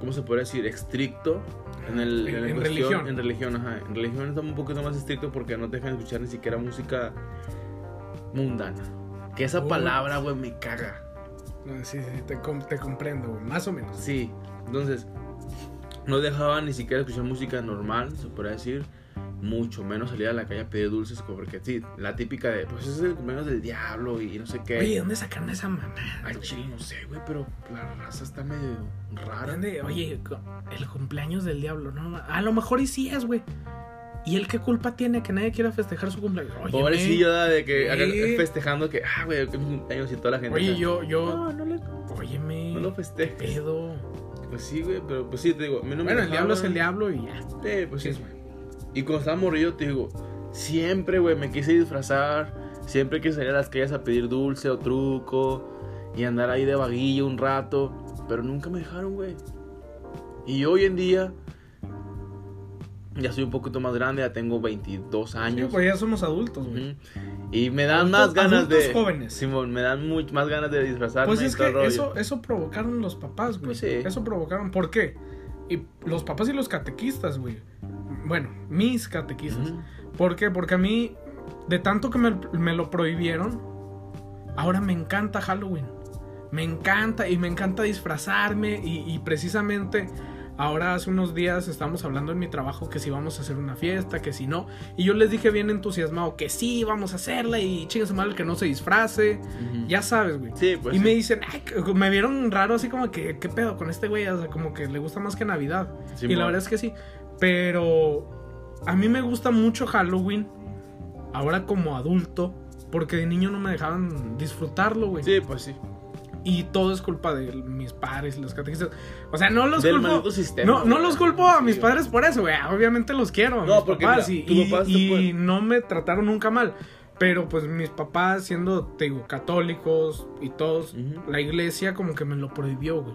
¿cómo se puede decir? Estricto. En, el, En- en, la en cuestión- religión. En religión, ajá. En religión está un poquito más estricto porque no te dejan escuchar ni siquiera música mundana. Que esa palabra, güey, me caga. No, sí, sí, te, te comprendo, güey. Más o menos. Sí, entonces no dejaban ni siquiera escuchar música normal, se podría decir. Mucho menos salir a la calle a pedir dulces, porque sí, la típica de, pues es el cumpleaños del diablo y no sé qué. Oye, ¿de ¿dónde sacaron esa mamá? Ay, chile, no sé, güey, pero la raza está medio rara. ¿Dónde? Oye, el cumpleaños del diablo, ¿no? A lo mejor y sí es, güey. ¿Y él qué culpa tiene que nadie quiera festejar su cumpleaños? Oye, Pobrecillo de que acá Sí. festejando que, ah, güey, que es mi cumpleaños y toda la gente. Oye, yo, yo, No, no le. Óyeme. No lo ¿Qué festejes. pedo? Pues sí, güey, pero pues sí, te digo, a mí no me Bueno, el diablo es el diablo y ya. Sí, pues sí. Y cuando estaba morrillo, te digo, siempre, güey, me quise disfrazar. Siempre quise salir a las calles a pedir dulce o truco. Y andar ahí de vaguillo un rato. Pero nunca me dejaron, güey. Y hoy en día, ya soy un poquito más grande, ya tengo 22 Sí, años. pues ya somos adultos, güey. Y me dan Adultos- más ganas de. adultos jóvenes. Simón, me dan muy, más ganas de disfrazarme. Pues es que rollo. eso, eso provocaron los papás, güey. Pues sí. Eso provocaron. ¿Por qué? Y los papás y los catequistas, güey. Bueno, mis catequistas. ¿Por qué? Porque a mí, de tanto que me, me lo prohibieron, ahora me encanta Halloween. Me encanta y me encanta disfrazarme y, y precisamente ahora hace unos días estamos hablando en mi trabajo que si vamos a hacer una fiesta, que si no. Y yo les dije bien entusiasmado que sí, vamos a hacerla y chingas mal que no se disfrace. Ya sabes, güey. Sí, pues. y sí. me dicen, "Ay, me vieron raro así como que, ¿qué pedo con este güey? O sea, como que le gusta más que Navidad. y Simón. la verdad es que sí. Pero a mí me gusta mucho Halloween, ahora como adulto, porque de niño no me dejaban disfrutarlo, güey. Sí, pues sí. Y todo es culpa de mis padres y los catequistas. O sea, no los Del culpo. sistema, No, no los culpo a mis padres por eso, güey. Obviamente los quiero. No, mis porque papás, mira, y, tu y- no me trataron nunca mal. Pero pues mis papás, siendo, te digo, católicos y todos, la iglesia como que me lo prohibió, güey.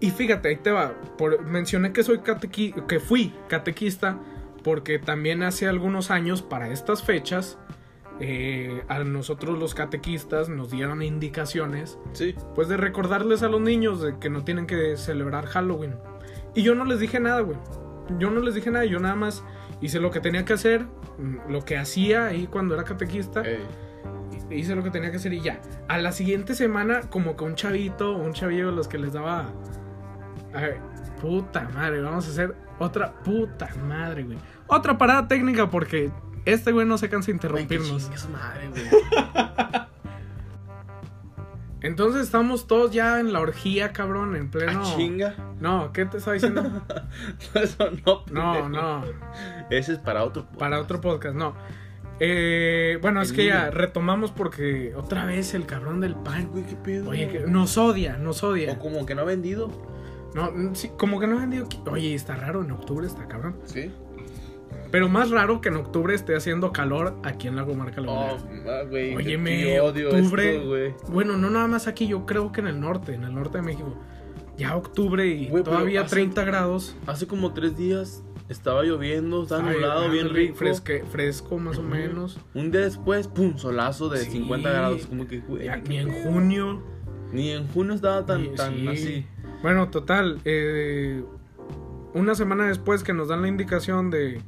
Y fíjate, ahí te va. Por, mencioné que soy catequi que fui catequista porque también hace algunos años, para estas fechas, eh, a nosotros los catequistas nos dieron indicaciones Sí. pues de recordarles a los niños de que no tienen que celebrar Halloween. Y yo no les dije nada, güey. Yo no les dije nada, yo nada más hice lo que tenía que hacer, mm, lo que hacía ahí cuando era catequista, hice lo que tenía que hacer y ya. A la siguiente semana, como que un chavito, un chavillo de los que les daba... A ver, puta madre, vamos a hacer otra puta madre, güey. Otra parada técnica porque este güey no se cansa de interrumpirnos. su madre, güey. (laughs) Entonces estamos todos ya en la orgía, cabrón, en pleno... Ah, chinga. No, ¿qué te estaba diciendo? (laughs) Eso no. No, pendejo. no, Ese es para otro. para otro podcast, no. Eh, bueno, es que ya retomamos porque otra vez el cabrón del pan. güey, qué pedo. Oye, que nos odia, nos O odia. como que no ha vendido. No, mm, sí, como que no ha vendido. Oye, está raro en octubre, está cabrón. Sí. Pero más raro que en octubre esté haciendo calor aquí en la comarca Oh, lagunera. ah, güey. Óyeme, odio octubre. esto, güey. Bueno, no nada más aquí, yo creo que en el norte, en el norte de México. Ya octubre y Güey, todavía hace- 30 grados. Hace como tres días estaba lloviendo, estaba nublado, bien rico. fresque- fresco más o menos. Un día después, pum, solazo de Sí. 50 grados. Como que, güey. Ya, ni en junio. Ni en junio estaba tan, tan sí. así. Bueno, total. eh, una semana después que nos dan la indicación de,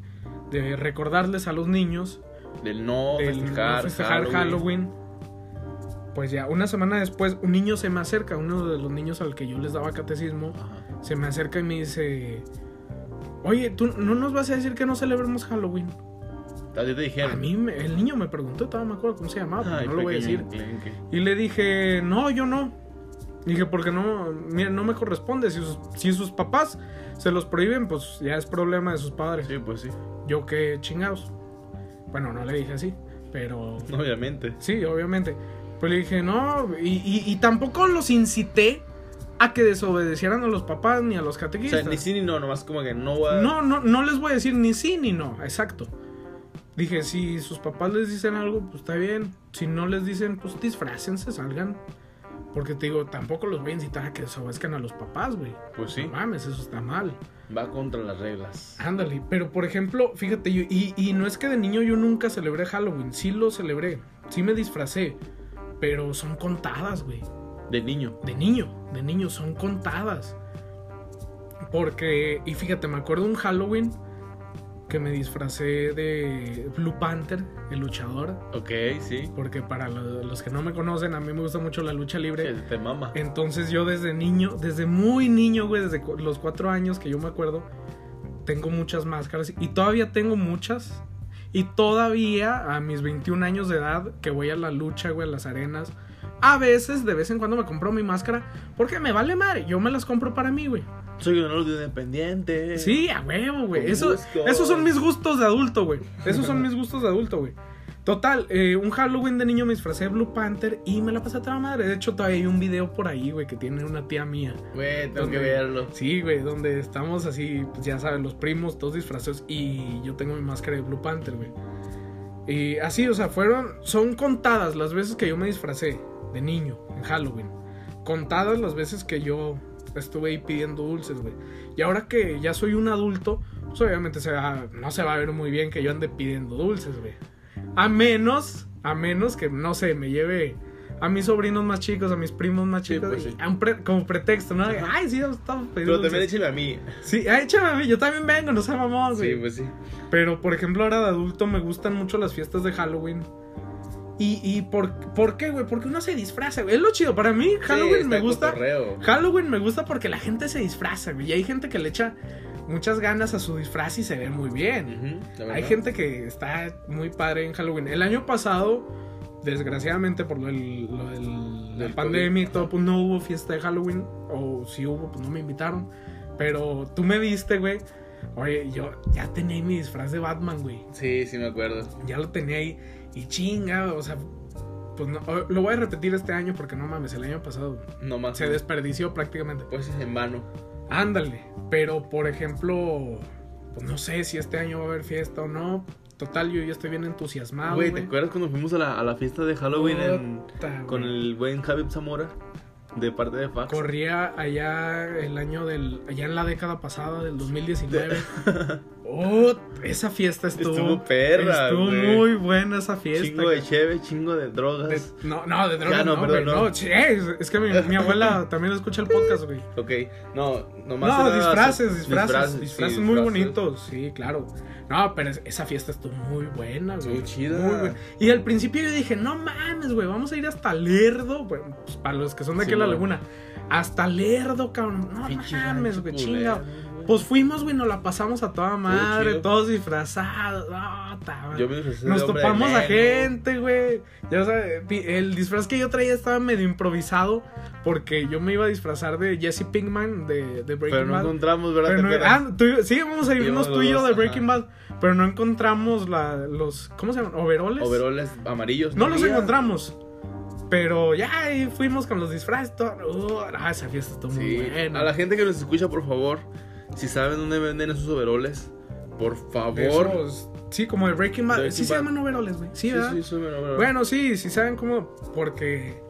de recordarles a los niños Del no del no festejar, festejar Halloween. Pues ya, una semana después, un niño se me acerca, uno de los niños al que yo les daba catecismo, Ajá. se me acerca y me dice: Oye, ¿tú no nos vas a decir que no celebremos Halloween? A ti te dijeron. A mí, me- el niño me preguntó, todavía me acuerdo cómo se llamaba, pero Ay, no lo voy a decir. enclenque. Y le dije, no, yo no. Dije, porque no, mira, no me corresponde. Si sus, si sus papás se los prohíben, pues ya es problema de sus padres. Sí, pues sí. Yo qué chingados. Bueno, no le dije así, pero (laughs) Obviamente. sí, obviamente. Pues le dije, no, y, y- y tampoco los incité a que desobedecieran a los papás ni a los O catequistas. sea, ni sí ni no, nomás como que no va. No, no, no les voy a decir ni sí ni no, exacto. Dije, si sus papás les dicen algo, pues está bien. Si no les dicen, pues disfrácense, salgan. Porque te digo, tampoco los voy a incitar a que desobedezcan a los papás, güey. Pues sí, No mames, eso está mal. va contra las reglas. Ándale, pero por ejemplo, fíjate, yo, y, y no es que de niño yo nunca celebré Halloween, sí lo celebré, sí me disfracé, pero son contadas, güey. De niño. De niño, de niño, son contadas. Porque, y fíjate, me acuerdo un Halloween que me disfracé de Blue Panther, el luchador. Ok, sí. Porque para lo- los que no me conocen, a mí me gusta mucho la lucha libre. Sí, te mama. Entonces yo desde niño, desde muy niño, güey, desde los cuatro años que yo me acuerdo, tengo muchas máscaras y todavía tengo muchas. Y todavía a mis 21 años de edad, que voy a la lucha, güey, a las arenas, a veces, de vez en cuando me compro mi máscara, porque me vale madre, yo me las compro para mí, güey. Soy un adulto independiente. Sí, a huevo, güey. Eso, gusto. esos son mis gustos de adulto, güey. Esos son mis gustos de adulto, güey. Total, eh, un Halloween de niño me disfracé de Blue Panther y me la pasé a toda madre. De hecho, todavía hay un video por ahí, güey, que tiene una tía mía. Güey, tengo Donde- que verlo. Sí, güey, donde estamos así, pues ya saben, los primos, todos disfrazados y yo tengo mi máscara de Blue Panther, güey. Y así, o sea, fueron, son contadas las veces que yo me disfracé de niño en Halloween. Contadas las veces que yo estuve ahí pidiendo dulces, güey. Y ahora que ya soy un adulto, pues obviamente se va, no se va a ver muy bien que yo ande pidiendo dulces, güey. A menos, a menos que, no sé, me lleve a mis sobrinos más chicos, a mis primos más Sí, chicos, pues sí. a un pre- como pretexto, ¿no? Ajá. Ay, sí, estamos pidiendo Pero también dulces". échale a mí. Sí, ah, échame a mí, yo también vengo, no seas mamón, güey. Sí, pues sí. Pero, por ejemplo, ahora de adulto me gustan mucho las fiestas de Halloween. ¿Y, y por, por qué, güey? Porque uno se disfraza, güey. Es lo chido. Para mí, Halloween Sí, me gusta. cotorreo. Halloween me gusta porque la gente se disfraza, güey. Y hay gente que le echa muchas ganas a su disfraz y se ve muy bien. Hay gente que está muy padre en Halloween. El año pasado, desgraciadamente por lo del, lo del- la Del pandemia y todo, pues no hubo fiesta de Halloween. O si hubo, pues no me invitaron. Pero tú me viste, güey. Oye, yo ya tenía ahí mi disfraz de Batman, güey. Sí, sí me acuerdo. Ya lo tenía ahí. Y chinga, o sea, pues no, lo voy a repetir este año porque no mames, el año pasado No más. se desperdició prácticamente. Pues es en vano. Ándale, pero por ejemplo, pues no sé si este año va a haber fiesta o no. Total, yo ya estoy bien entusiasmado. Güey, ¿te acuerdas cuando fuimos a la, a la fiesta de Halloween en- con el buen Javi Zamora? De parte de Fax. Corría allá el año del. allá en la década pasada, del 2019. (laughs) oh, esa fiesta estuvo. Estuvo perra, Estuvo güey. muy buena esa fiesta. Chingo de cheve, chingo de drogas. De- no, no, de drogas Ya, no, no, perdón, güey, no. no. sí, es, que mi, mi abuela (laughs) también escucha el podcast, güey. Ok, no, nomás No, disfraces, disfraces, sí, disfraces muy bonitos, sí, claro. No, pero es- esa fiesta estuvo muy buena, güey. Estuvo chida. Muy buena. Y al principio yo dije, no mames, güey, vamos a ir hasta Lerdo. Bueno, pues, para los que son de aquí Sí, en la laguna. Hasta Lerdo, cabrón. No mames, güey, culero, chinga. güey. Pues fuimos, güey, nos la pasamos a toda madre, todos disfrazados. Ta- Yo me disfracé de Nos topamos a negro. gente, güey. Ya sabes, pi- el disfraz que yo traía estaba medio improvisado porque yo me iba a disfrazar de Jesse Pinkman de, de Breaking Pero no Bad. encontramos, ¿verdad? Ah, tú- sí, vamos a irnos tú y yo de Breaking ajá. Bad, pero no encontramos la, los, ¿cómo se llaman? ¿Overoles? Overoles amarillos. No los encontramos. Pero ya ahí fuimos con los disfraces. todo. Uh, ah, esa fiesta estuvo muy buena. A la gente que nos escucha, por favor, si saben dónde venden esos overoles, por favor. Esos- sí, como de Breaking Bad. Sí se llaman overoles, güey. Sí, Sí, ¿verdad? sí, overoles. Bueno, sí, sí saben cómo. Porque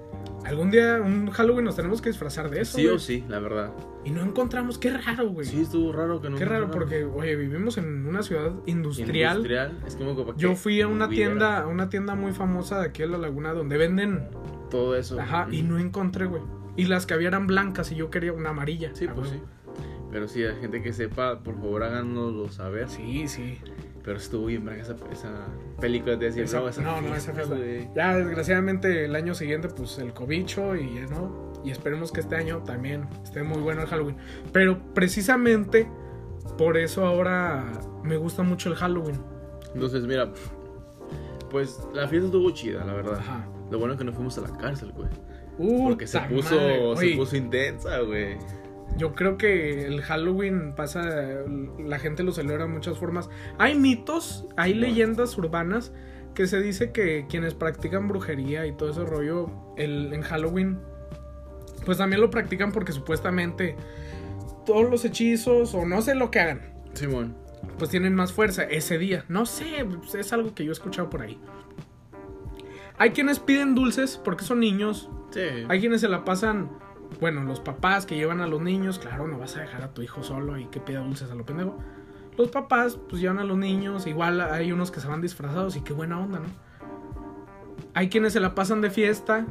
algún día, un Halloween, nos tenemos que disfrazar de eso. sí o sí, la verdad. Y no encontramos. Qué raro, güey. Sí, estuvo raro que no. Qué raro, porque, oye, vivimos en una ciudad industrial. Industrial. Es como que Yo fui a una tienda, a una tienda muy famosa de aquí en la laguna donde venden. Todo eso. Ajá, y no encontré, güey. Y las que había eran blancas y yo quería una amarilla. Sí, pues sí. Pero sí, hay gente que sepa, por favor háganoslo saber. Sí, sí. Pero estuvo bien verga esa, esa película. Te decía, Esa- no, esa no, no, esa fiesta. güey. Ya, desgraciadamente, el año siguiente, pues el cobicho y ya no. Y esperemos que este año también esté muy bueno el Halloween. Pero precisamente por eso ahora me gusta mucho el Halloween. Entonces, mira, pues la fiesta estuvo chida, la verdad. Ajá. Lo bueno es que no fuimos a la cárcel, güey. Uh, Porque se puso, madre. se Oye, puso intensa, güey. Yo creo que el Halloween pasa, la gente lo celebra de muchas formas. Hay mitos, hay Sí, leyendas urbanas que se dice que quienes practican brujería y todo ese rollo el, en Halloween, pues también lo practican porque supuestamente todos los hechizos o no sé lo que hagan, Simón. pues tienen más fuerza ese día. No sé, pues es algo que yo he escuchado por ahí. Hay quienes piden dulces porque son niños, Sí. hay quienes se la pasan, bueno, los papás que llevan a los niños, claro, no vas a dejar a tu hijo solo y que pida dulces a lo pendejo. Los papás, pues llevan a los niños, igual hay unos que se van disfrazados y qué buena onda, ¿no? Hay quienes se la pasan de fiesta,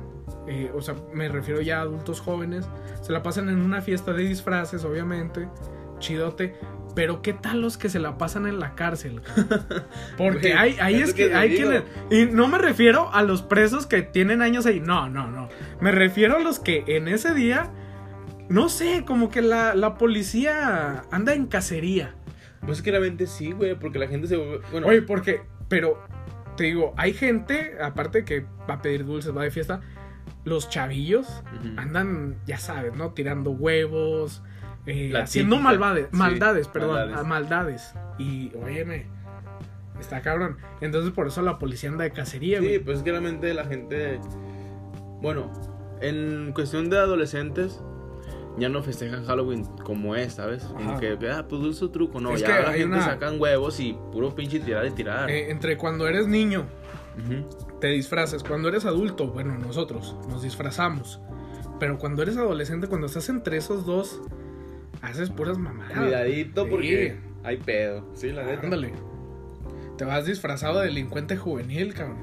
eh, o sea, me refiero ya a adultos jóvenes, se la pasan en una fiesta de disfraces, obviamente, chidote. Pero ¿qué tal los que se la pasan en la cárcel? cabrón? (laughs) Porque hay, ahí es que hay quienes... Y no me refiero a los presos que tienen años ahí. No, no, no. Me refiero a los que en ese día, no sé, como que la, la policía anda en cacería. Pues realmente sí, güey, porque la gente se. Bueno, Oye, porque, pero te digo, hay gente, aparte que va a pedir dulces, va de fiesta, los chavillos andan, ya sabes, ¿no? Tirando huevos, eh, haciendo típica, maldades, sí, perdón, maldades. Y, óyeme, Está cabrón. Entonces por eso la policía anda de cacería, Sí, güey. pues es que realmente la gente. Bueno, en cuestión de adolescentes, ya no festejan Halloween como es, ¿sabes? Como Ajá. que, ah, pues dulce truco. No, Es ya que la gente una- sacan huevos y puro pinche tirar y tirar. Eh, entre cuando eres niño, te disfrazas. Cuando eres adulto, bueno, nosotros nos disfrazamos. Pero cuando eres adolescente, cuando estás entre esos dos, haces puras mamadas. Cuidadito Sí. porque hay pedo. Sí, la neta. Ándale. Te vas disfrazado de delincuente juvenil, cabrón.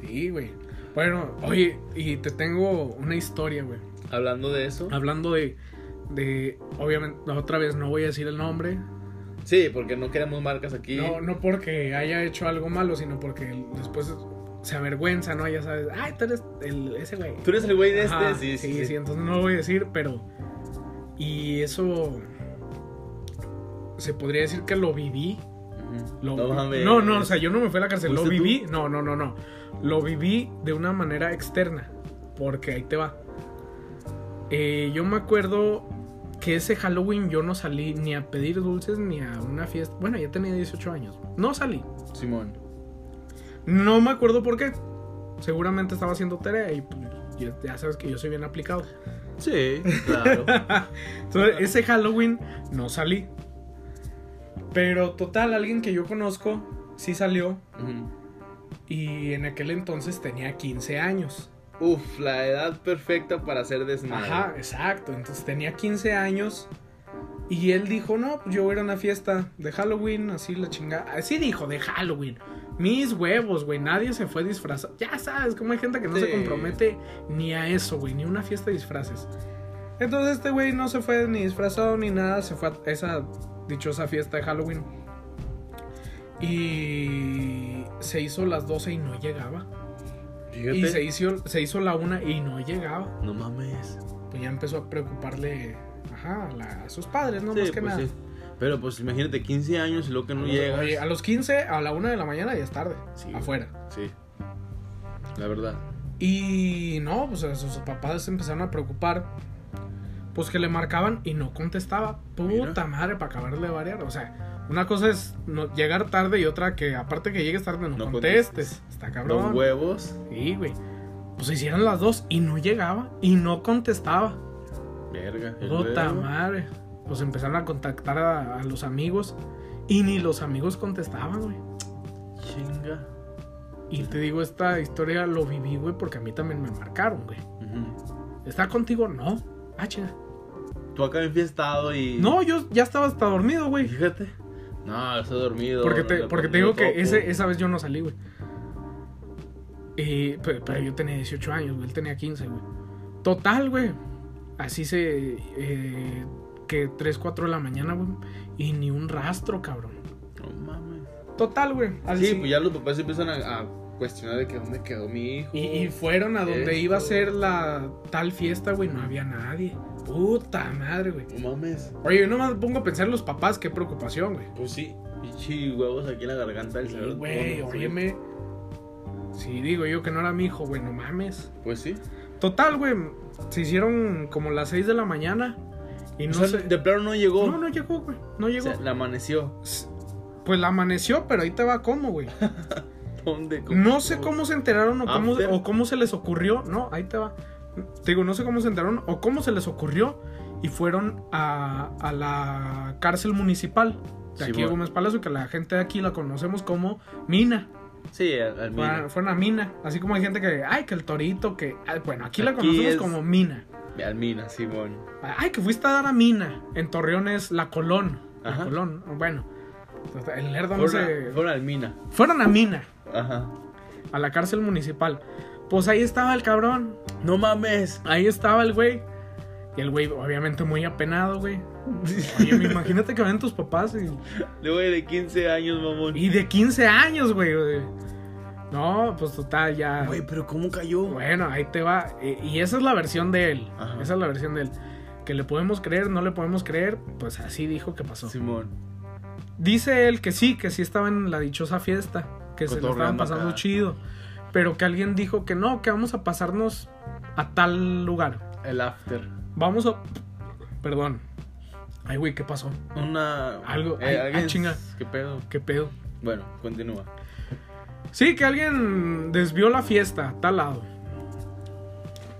Sí, güey. Bueno, oye, y te tengo una historia, güey. Hablando de eso. Hablando de, de, obviamente, otra vez no voy a decir el nombre. Sí, porque no queremos marcas aquí. No, no porque haya hecho algo malo, sino porque después se avergüenza, ¿no? Ya sabes, ay, tú eres el, ese güey. Tú eres el güey de este. Ajá, sí, sí, sí. entonces no lo voy a decir, pero. Y eso. Se podría decir que lo viví. Lo no vi- no, no, o sea, yo no me fui a la cárcel, lo viví. No, no, no, no. Lo viví de una manera externa. Porque ahí te va. Eh, yo me acuerdo que ese Halloween yo no salí ni a pedir dulces ni a una fiesta. Bueno, ya tenía 18 años. No salí. Simón. No me acuerdo por qué. Seguramente estaba haciendo tarea y pues, ya sabes que yo soy bien aplicado. Sí, claro. (laughs) Entonces, ese Halloween no salí. Pero total, alguien que yo conozco sí salió. Y en aquel entonces tenía 15 años. Uf, la edad perfecta para hacer desmadre. Ajá, exacto. Entonces tenía 15 años. Y él dijo, no, pues yo voy a ir a una fiesta de Halloween, así la chingada. Así dijo, de Halloween. Mis huevos, güey. Nadie se fue disfrazado. Ya sabes, como hay gente que no se compromete ni a eso, güey. Ni a una fiesta de disfraces. Entonces este güey no se fue ni disfrazado ni nada. Se fue a esa dichosa fiesta de Halloween. Y se hizo las 12 y no llegaba. Fíjate. Y se hizo, se hizo la una y no llegaba. No mames. Pues ya empezó a preocuparle ajá, a, la- a sus padres, ¿no? Sí, Más que pues nada. sí. Pero pues imagínate, 15 años y lo que no llegas. Oye, a los 15, a la una de la mañana ya es tarde. Sí. Afuera. Sí. La verdad. Y no, pues sus papás se empezaron a preocupar. Pues que le marcaban y no contestaba. Puta Mira. madre, para acabarle de variar. O sea, una cosa es no, llegar tarde y otra que aparte que llegues tarde no, No contestes. contestes. Está cabrón. Los huevos. Sí, güey. Pues se hicieron las dos y no llegaba y no contestaba. Verga. Puta madre. Pues empezaron a contactar a, a los amigos y ni los amigos contestaban, güey. Chinga. Y te digo, esta historia lo viví, güey, porque a mí también me marcaron, güey. Ujú. ¿Está contigo? No. Ah, chinga. Tú acá enfiestado y. No, yo ya estaba hasta dormido, güey. Fíjate. No, estoy dormido. Porque te, porque digo que ese, esa vez yo no salí, güey. Y, pero, pero yo tenía 18 años, güey. Él tenía 15, güey. Total, güey. Así se... eh, que 3, 4 de la mañana, güey. Y ni un rastro, cabrón. No mames. Total, güey. Sí, pues ya los papás empiezan a, a cuestionar de que dónde quedó mi hijo. Y, y fueron a donde Esto. iba a ser la tal fiesta, güey. No había nadie. Puta madre, güey. No mames. Oye, yo nomás me pongo a pensar en los papás. Qué preocupación, güey. Pues sí. Pichi huevos aquí en la garganta del Sí, cerdo. güey, óyeme. Sí, digo yo que no era mi hijo, güey. No mames. Pues sí. Total, güey. Se hicieron como las 6 de la mañana. Y no o sea, sé. de plano no llegó. No, no llegó, güey. No O llegó. sea, la amaneció. Pues la amaneció, pero ahí te va cómo, güey. (laughs) ¿Dónde? No sé cómo se enteraron o cómo, After. o cómo se les ocurrió. No, ahí te va. Te digo, no sé cómo se enteraron o cómo se les ocurrió. Y fueron a, a la cárcel municipal de aquí de. Gómez Palacio, que la gente de aquí la conocemos como Mina. Sí, al, Mina. Mina. Así como hay gente que, ay, que el torito, que. ay, bueno, aquí, la conocemos es- como Mina. Al Mina, Simón. Ay, que fuiste a dar a Mina. En Torreón es la Colón. La Ajá. Colón. Bueno, el nerdo no se. fueron al Mina. Fueron a Mina, Ajá. a la cárcel municipal. Pues ahí estaba el cabrón. No mames. Ahí estaba el güey. Y el güey, obviamente, muy apenado, güey. (laughs) Oye, imagínate que ven tus papás y, Luego de 15 años, mamón. y de 15 años, güey. No, pues total, ya. Güey, pero ¿cómo cayó? Bueno, ahí te va. Y, y esa es la versión de él. Ajá. Esa es la versión de él. Que le podemos creer, no le podemos creer. Pues así dijo que pasó. Simón. Dice él que sí, que sí estaba en la dichosa fiesta. Que se lo estaban pasando acá. chido. Pero que alguien dijo que no, que vamos a pasarnos a tal lugar. El after. Vamos a. Perdón. Ay, güey, ¿qué pasó? Una. Algo- Eh, ay, ah, chinga. ¿Qué pedo? ¿Qué pedo? Bueno, continúa. Sí, que alguien desvió la fiesta a tal lado.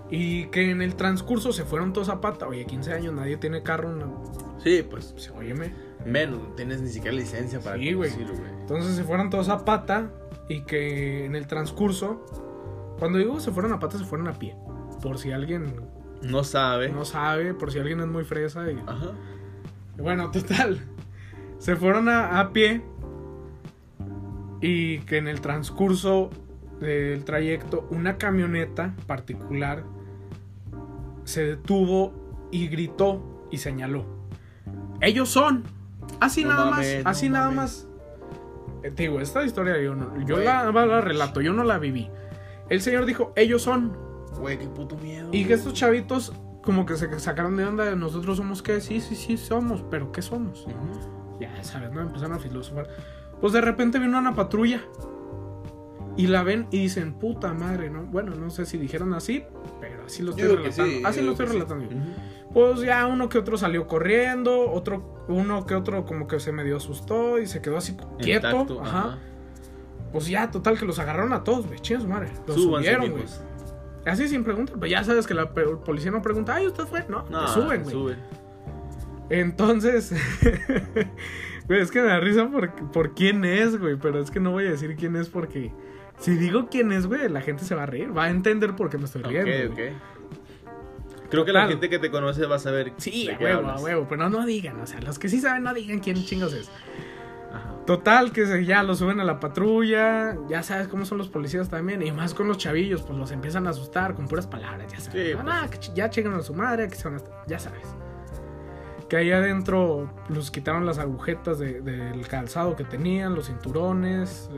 Y que en el transcurso se fueron todos a pata. Oye, 15 años, nadie tiene carro. No. Sí, pues. Pues, óyeme. Menos, no tienes ni siquiera licencia para Sí, güey. Entonces se fueron todos a pata. Y que en el transcurso. Cuando digo se fueron a pata, se fueron a pie. Por si alguien No sabe. no sabe, por si alguien es muy fresa. Y... Ajá. Bueno, total. Se fueron a, a pie. Y que en el transcurso del trayecto, una camioneta particular se detuvo y gritó y señaló. Ellos son. Así No nada mames, más. Así no nada mames. más. Eh, te digo, esta historia yo no. Yo la relato, yo no la viví. El señor dijo, ellos son. Güey, qué puto miedo. Y que estos chavitos como que se sacaron de onda de nosotros somos qué, sí, sí, sí, somos, pero ¿qué somos? Ya sabes, ¿no? Empezaron a filosofar. Pues de repente vino una patrulla. Y la ven y dicen, puta madre, ¿no? Bueno, no sé si dijeron así, pero así lo estoy relatando. sí, así lo estoy sí. relatando. Pues ya uno que otro salió corriendo, otro, uno que otro como que se medio asustó y se quedó así quieto. Ajá. ajá. Pues ya, total, que los agarraron a todos, güey. Chinga su madre. Los Súbanse, subieron, güey. Así sin preguntar. Pues ya sabes que la policía no pregunta, ay, ¿usted fue? No, No, te suben, güey. suben. Entonces, (laughs) güey, es que me da risa por, por quién es, güey, pero es que no voy a decir quién es porque si digo quién es, güey, la gente se va a reír, va a entender por qué me estoy riendo. Ok, güey. ok. Creo que la gente que te conoce va a saber. Sí, a huevo, a huevo, pero no, no digan, o sea, los que sí saben no digan quién chingos es. Ajá. Total, que ya lo suben a la patrulla, ya sabes cómo son los policías también, y más con los chavillos, pues los empiezan a asustar con puras palabras, ya sabes. Sí, "Ah, pues. que ya chequen a su madre, que ya sabes. Que ahí adentro los quitaron las agujetas de- del calzado que tenían, los cinturones,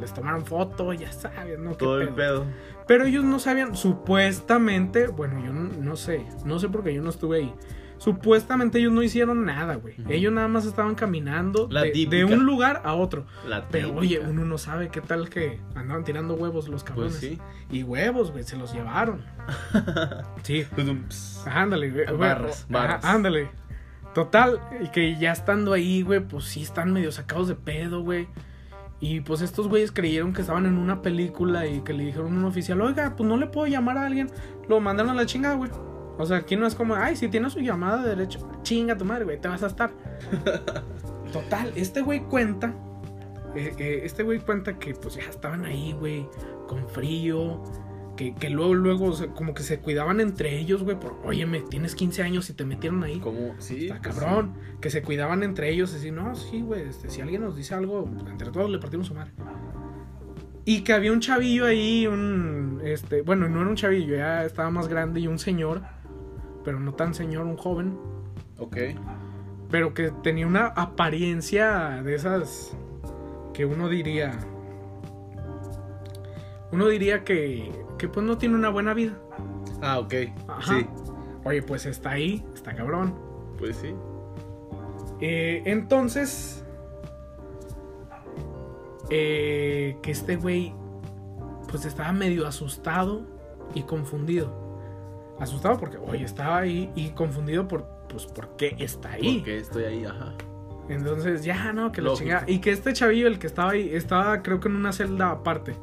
les tomaron foto, ya sabes, ¿no? ¿Qué Todo el pedo? pedo. Pero ellos no sabían, supuestamente, bueno, yo no, no sé, no sé porque yo no estuve ahí. Supuestamente ellos no hicieron nada, güey. Ellos nada más estaban caminando de, un lugar a otro. La Pero oye, uno no sabe qué tal que andaban tirando huevos los cabrones. Pues sí. Y huevos, güey, se los llevaron. (laughs) Sí. Ps. Ándale, güey. Barras, barras. ándale. Total, y que ya estando ahí, güey, pues sí están medio sacados de pedo, güey. Y pues estos güeyes creyeron que estaban en una película y que le dijeron a un oficial, oiga, pues no le puedo llamar a alguien. Lo mandaron a la chingada, güey. O sea, aquí no es como, ay, si tienes su llamada de derecho, chinga tu madre, güey, te vas a estar. (laughs) Total, este güey cuenta, eh, eh, este güey cuenta que pues ya estaban ahí, güey, con frío, que, que luego, luego, o sea, como que se cuidaban entre ellos, güey, por, óyeme, tienes 15 años y te metieron ahí. ¿Cómo? Sí. Está pues cabrón, que se cuidaban entre ellos, así, no, sí, güey, este, si alguien nos dice algo, entre todos le partimos su madre. Y que había un chavillo ahí, un, este, bueno, no era un chavillo, ya estaba más grande y un señor, pero no tan señor, un joven. Ok. pero que tenía una apariencia de esas que uno diría, uno diría que, que pues no tiene una buena vida. Ah, ok. Ajá. Sí. Oye, pues está ahí, está cabrón. Pues sí. Eh, entonces, eh, que este güey, pues estaba medio asustado y confundido. Asustado porque, oye, estaba ahí y confundido por, pues, ¿por qué está ahí? Porque estoy ahí, ajá. Entonces, ya, no, que lo chingada. Y que este chavillo, el que estaba ahí, estaba creo que en una celda aparte.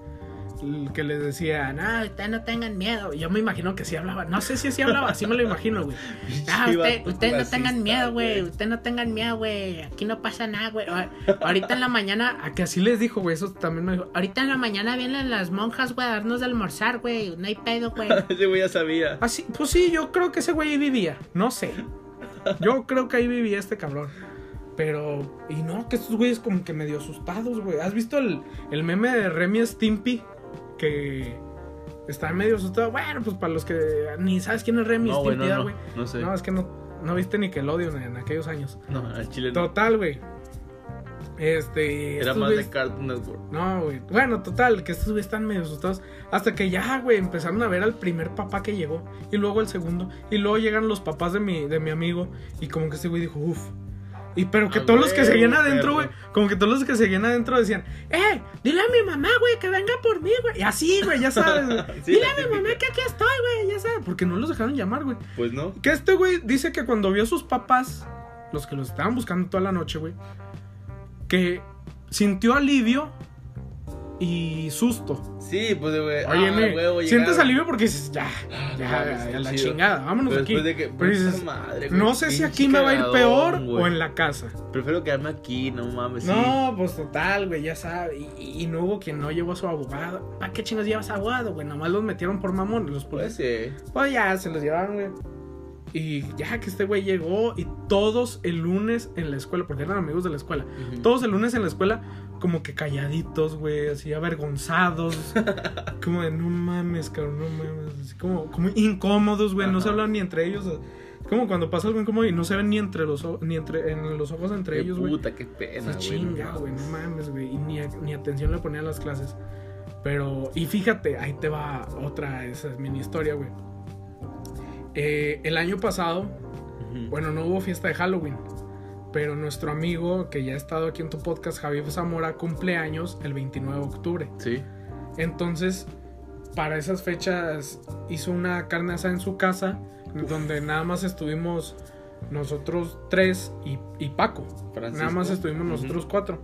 Que les decía, no, ustedes no tengan miedo. Yo me imagino que sí hablaba. No sé si sí hablaba, así me lo imagino, güey. (laughs) Ah, Pinche usted, ustedes no tengan miedo, güey. Ustedes no tengan miedo, güey. Aquí no pasa nada, güey. Ah, Ahorita en la mañana, a que así les dijo, güey. Eso también me dijo. Ahorita en la mañana vienen las monjas, güey, a darnos de almorzar, güey. No hay pedo, güey. (laughs) Ese güey ya sabía. Así, pues sí, yo creo que ese güey ahí vivía. No sé. Yo creo que ahí vivía este cabrón. Pero, y no, que estos güeyes como que medio asustados, güey. ¿Has visto el, el meme de Remy Stimpy? Que está medio asustado. Bueno, pues para los que ni sabes quién es Remy No, güey, no, ¿ah, no. No sé. No, es que no, no viste Nickelodeon en aquellos años. No, al chile. Total, güey. Este. Era más güeyes- de Cartoon Network. no, güey. Bueno, total, que estos güeyes están medio asustados. Hasta que ya, güey, empezaron a ver al primer papá que llegó. Y luego el segundo. Y luego llegan los papás de mi, de mi amigo. Y como que este güey dijo, uff. Y pero que Ah, todos los que seguían adentro, güey. Como que todos los que seguían adentro decían, ¡Eh! Dile a mi mamá, güey, que venga por mí, güey. Y así, güey, ya sabes. (laughs) Sí, dile a mi mamá que aquí estoy, güey, ya sabes. Porque no los dejaron llamar, güey. Pues no. Que este güey dice que cuando vio a sus papás, los que los estaban buscando toda la noche, güey, que sintió alivio y susto. Sí, pues, güey. Oye, ah, sientes alivio porque dices, ya, Ah, ya, no mames, a está la chingada, vámonos aquí. de no sé si aquí me va a ir peor o en la casa. Prefiero quedarme aquí, no mames. No, pues total, güey, ya sabes. Y, no hubo quien no llevó a su abogado. ¿Para qué chingas llevas abogado, güey? Nomás los metieron por mamón. Los Pues sí. Pues ya, se los llevaron, güey. Y ya que este güey llegó y todos el lunes en la escuela, porque eran amigos de la escuela, todos el lunes en la escuela como que calladitos, güey, así avergonzados, (laughs) como de no mames, cabrón, no mames, así como, como incómodos, güey, no se hablan ni entre ellos. Es como cuando pasa algo incómodo y no se ven ni entre los o- ni entre en los ojos entre Qué ellos, güey. Puta, qué pena, güey. chinga, güey, no mames, güey. Y ni, ni atención le ponía a las clases. Pero, y fíjate, ahí te va otra, esa es mini historia, güey. Eh, el año pasado, bueno, no hubo fiesta de Halloween. Pero nuestro amigo, que ya ha estado aquí en tu podcast, Javier Zamora, cumple años el 29 de octubre. Sí. Entonces, para esas fechas hizo una carne asada en su casa, donde nada más estuvimos nosotros tres y, y Paco. Francisco. Nada más estuvimos nosotros cuatro.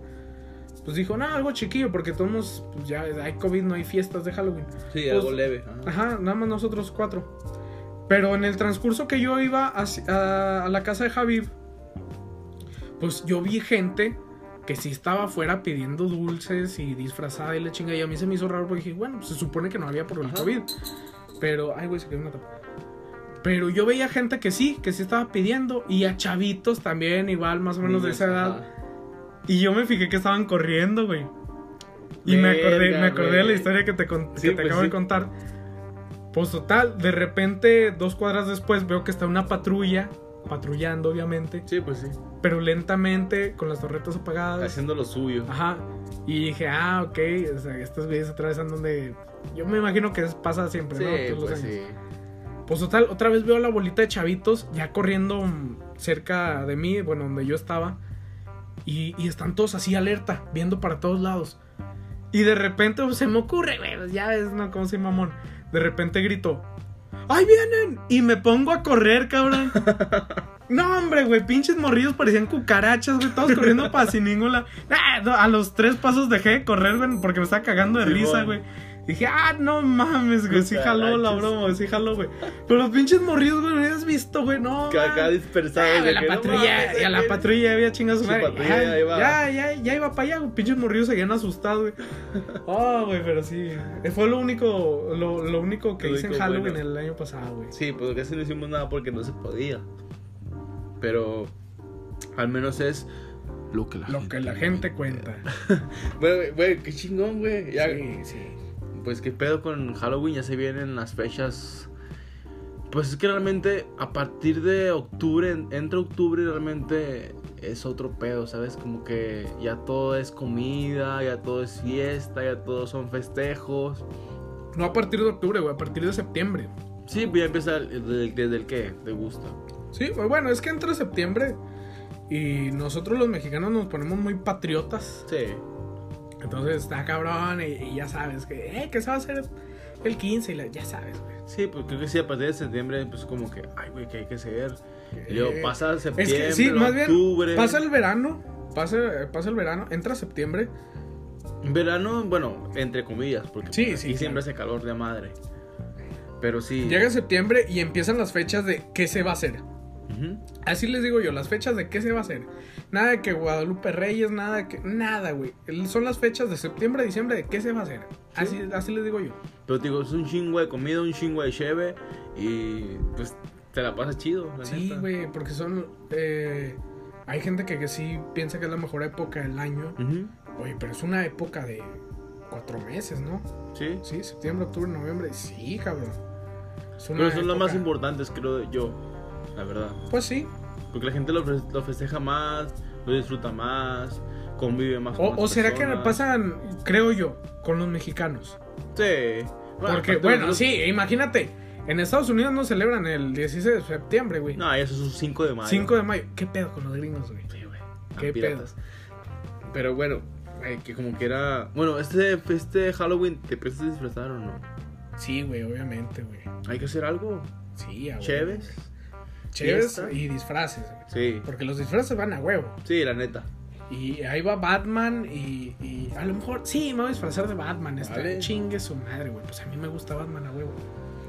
Pues dijo, no, algo chiquillo, porque todos, pues ya hay COVID, no hay fiestas de Halloween. Sí, Pues, algo leve. ajá. Ajá, nada más nosotros cuatro. Pero en el transcurso que yo iba a, a la casa de Javib, pues yo vi gente que sí estaba afuera pidiendo dulces y disfrazada y la chinga. Y a mí se me hizo raro porque dije, bueno, pues se supone que no había por el Ajá. COVID. Pero, ay, güey, se quedó una tapa. Pero yo veía gente que sí, que sí estaba pidiendo. Y a chavitos también, igual, más o menos de esa edad. Y yo me fijé que estaban corriendo, güey. Y me acordé, me acordé de la historia que te, con- Sí, que te pues acabo de contar. Pues total, de repente, dos cuadras después, veo que está una patrulla, patrullando obviamente, Sí, pues sí. pero lentamente, con las torretas apagadas. Haciendo lo suyo. Ajá. Y dije, ah, ok, o sea, estos güeyes otra vez andan de... Yo me imagino que pasa siempre, Sí, ¿no? Todos los pues años. sí. Pues total, otra vez veo a la bolita de chavitos ya corriendo cerca de mí, bueno, donde yo estaba. Y, y están todos así alerta, viendo para todos lados. Y de repente pues, se me ocurre, güey, pues, ya es, ¿no? Como soy mamón. De repente grito, ¡ay, vienen! Y me pongo a correr, cabrón. (laughs) No, hombre, güey, pinches morrillos parecían cucarachas, güey, todos corriendo para sin ninguna. Ah, a los tres pasos dejé de correr, güey, porque me estaba cagando de Sí, risa, güey. Dije, ah, no mames, güey, sí jaló la broma, sí jaló, güey. Pero los pinches morrillos, güey, me has visto, güey, no. Que acá dispersados. Ah, de la que, no patrulla, mames, y a la patrulla ya había chingado su Su madre. patrulla Ya, ya iba. ya, ya, ya iba para allá, güey. Pinches morrillos seguían asustados, güey. Oh, (laughs) güey, pero sí. Fue lo único, lo, lo único que Lo hice en Halloween bueno. el año pasado, güey. Sí, pues casi no hicimos nada porque no se podía. Pero al menos es lo que la Lo gente que la gente cuenta. (laughs) Güey, güey, qué chingón, güey. Ya, Sí, sí. Pues qué pedo con Halloween, ya se vienen las fechas. Pues es que realmente a partir de octubre, en- entre octubre realmente es otro pedo, ¿sabes? Como que ya todo es comida, ya todo es fiesta, ya todos son festejos. No a partir de octubre, güey, a partir de septiembre. Sí, pues ya empieza el- desde, desde el que te gusta. Sí, pues bueno, es que entra septiembre y nosotros los mexicanos nos ponemos muy patriotas. Sí. Entonces está cabrón y, y ya sabes que, eh, que se va a hacer el 15 y la- ya sabes, güey. Sí, pues creo que sí, a partir de septiembre, pues como que, ay, güey, que hay que hacer. Y luego pasa Es septiembre, que sí, más bien octubre. pasa el verano, pasa, pasa el verano, entra septiembre. Verano, bueno, entre comillas, porque Sí, pues, sí, claro. siempre hace calor de madre. Pero sí. Llega septiembre y empiezan las fechas de qué se va a hacer. Así les digo yo, las fechas de qué se va a hacer. Nada de que Guadalupe Reyes, nada de que. Nada, güey. Son las fechas de septiembre a diciembre de qué se va a hacer. Así, así les digo yo. Pero te digo, es un chingo de comida, un chingo de cheve y pues te la pasas chido, la Sí, güey, porque son. eh, hay gente que, que sí piensa que es la mejor época del año. Oye, pero es una época de cuatro meses, ¿no? Sí. Sí, septiembre, octubre, noviembre. Sí, cabrón. Pero son las más importantes, creo yo, la verdad. Pues sí. Porque la gente lo, fe- lo festeja más, lo disfruta más, convive más con O, o será que personas. pasan, creo yo, con los mexicanos. Sí. Bueno, Porque, bueno, sí, imagínate. En Estados Unidos no celebran el 16 de septiembre, güey. No, eso es un 5 de mayo. 5 de mayo. ¿Qué pedo con los gringos, güey? Sí, güey. ¿Qué Ah, piratas. Pero bueno, ay, que como que era. Bueno, este, este Halloween, ¿te piensas disfrazar o no? Sí, güey, obviamente, güey. Hay que hacer algo. Sí, a. Chéves. Chéves fiesta. y disfraces. Sí. Porque los disfraces van a huevo. Sí, la neta. Y ahí va Batman y, y a lo mejor, sí, me voy a disfrazar de Batman. Este, Vale. Chingue su madre, güey. Pues a mí me gusta Batman a huevo.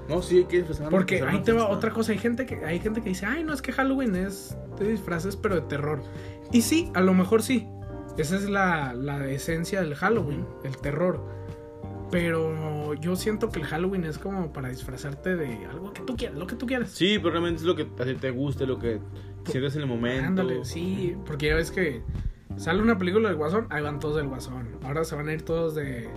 No, sí, hay que disfrazarnos, Porque ahí te va otra cosa. Hay gente que hay gente que dice, ay, no es que Halloween es de disfraces, pero de terror. Y sí, a lo mejor sí. Esa es la, la esencia del Halloween, el terror. Pero yo siento que el Halloween es como para disfrazarte de algo que tú quieras, lo que tú quieras. Sí, pero realmente es lo que a ti te guste, lo que sientes en el momento. Ándale, sí, porque ya ves que sale una película del Guasón, ahí van todos del Guasón. Ahora se van a ir todos de,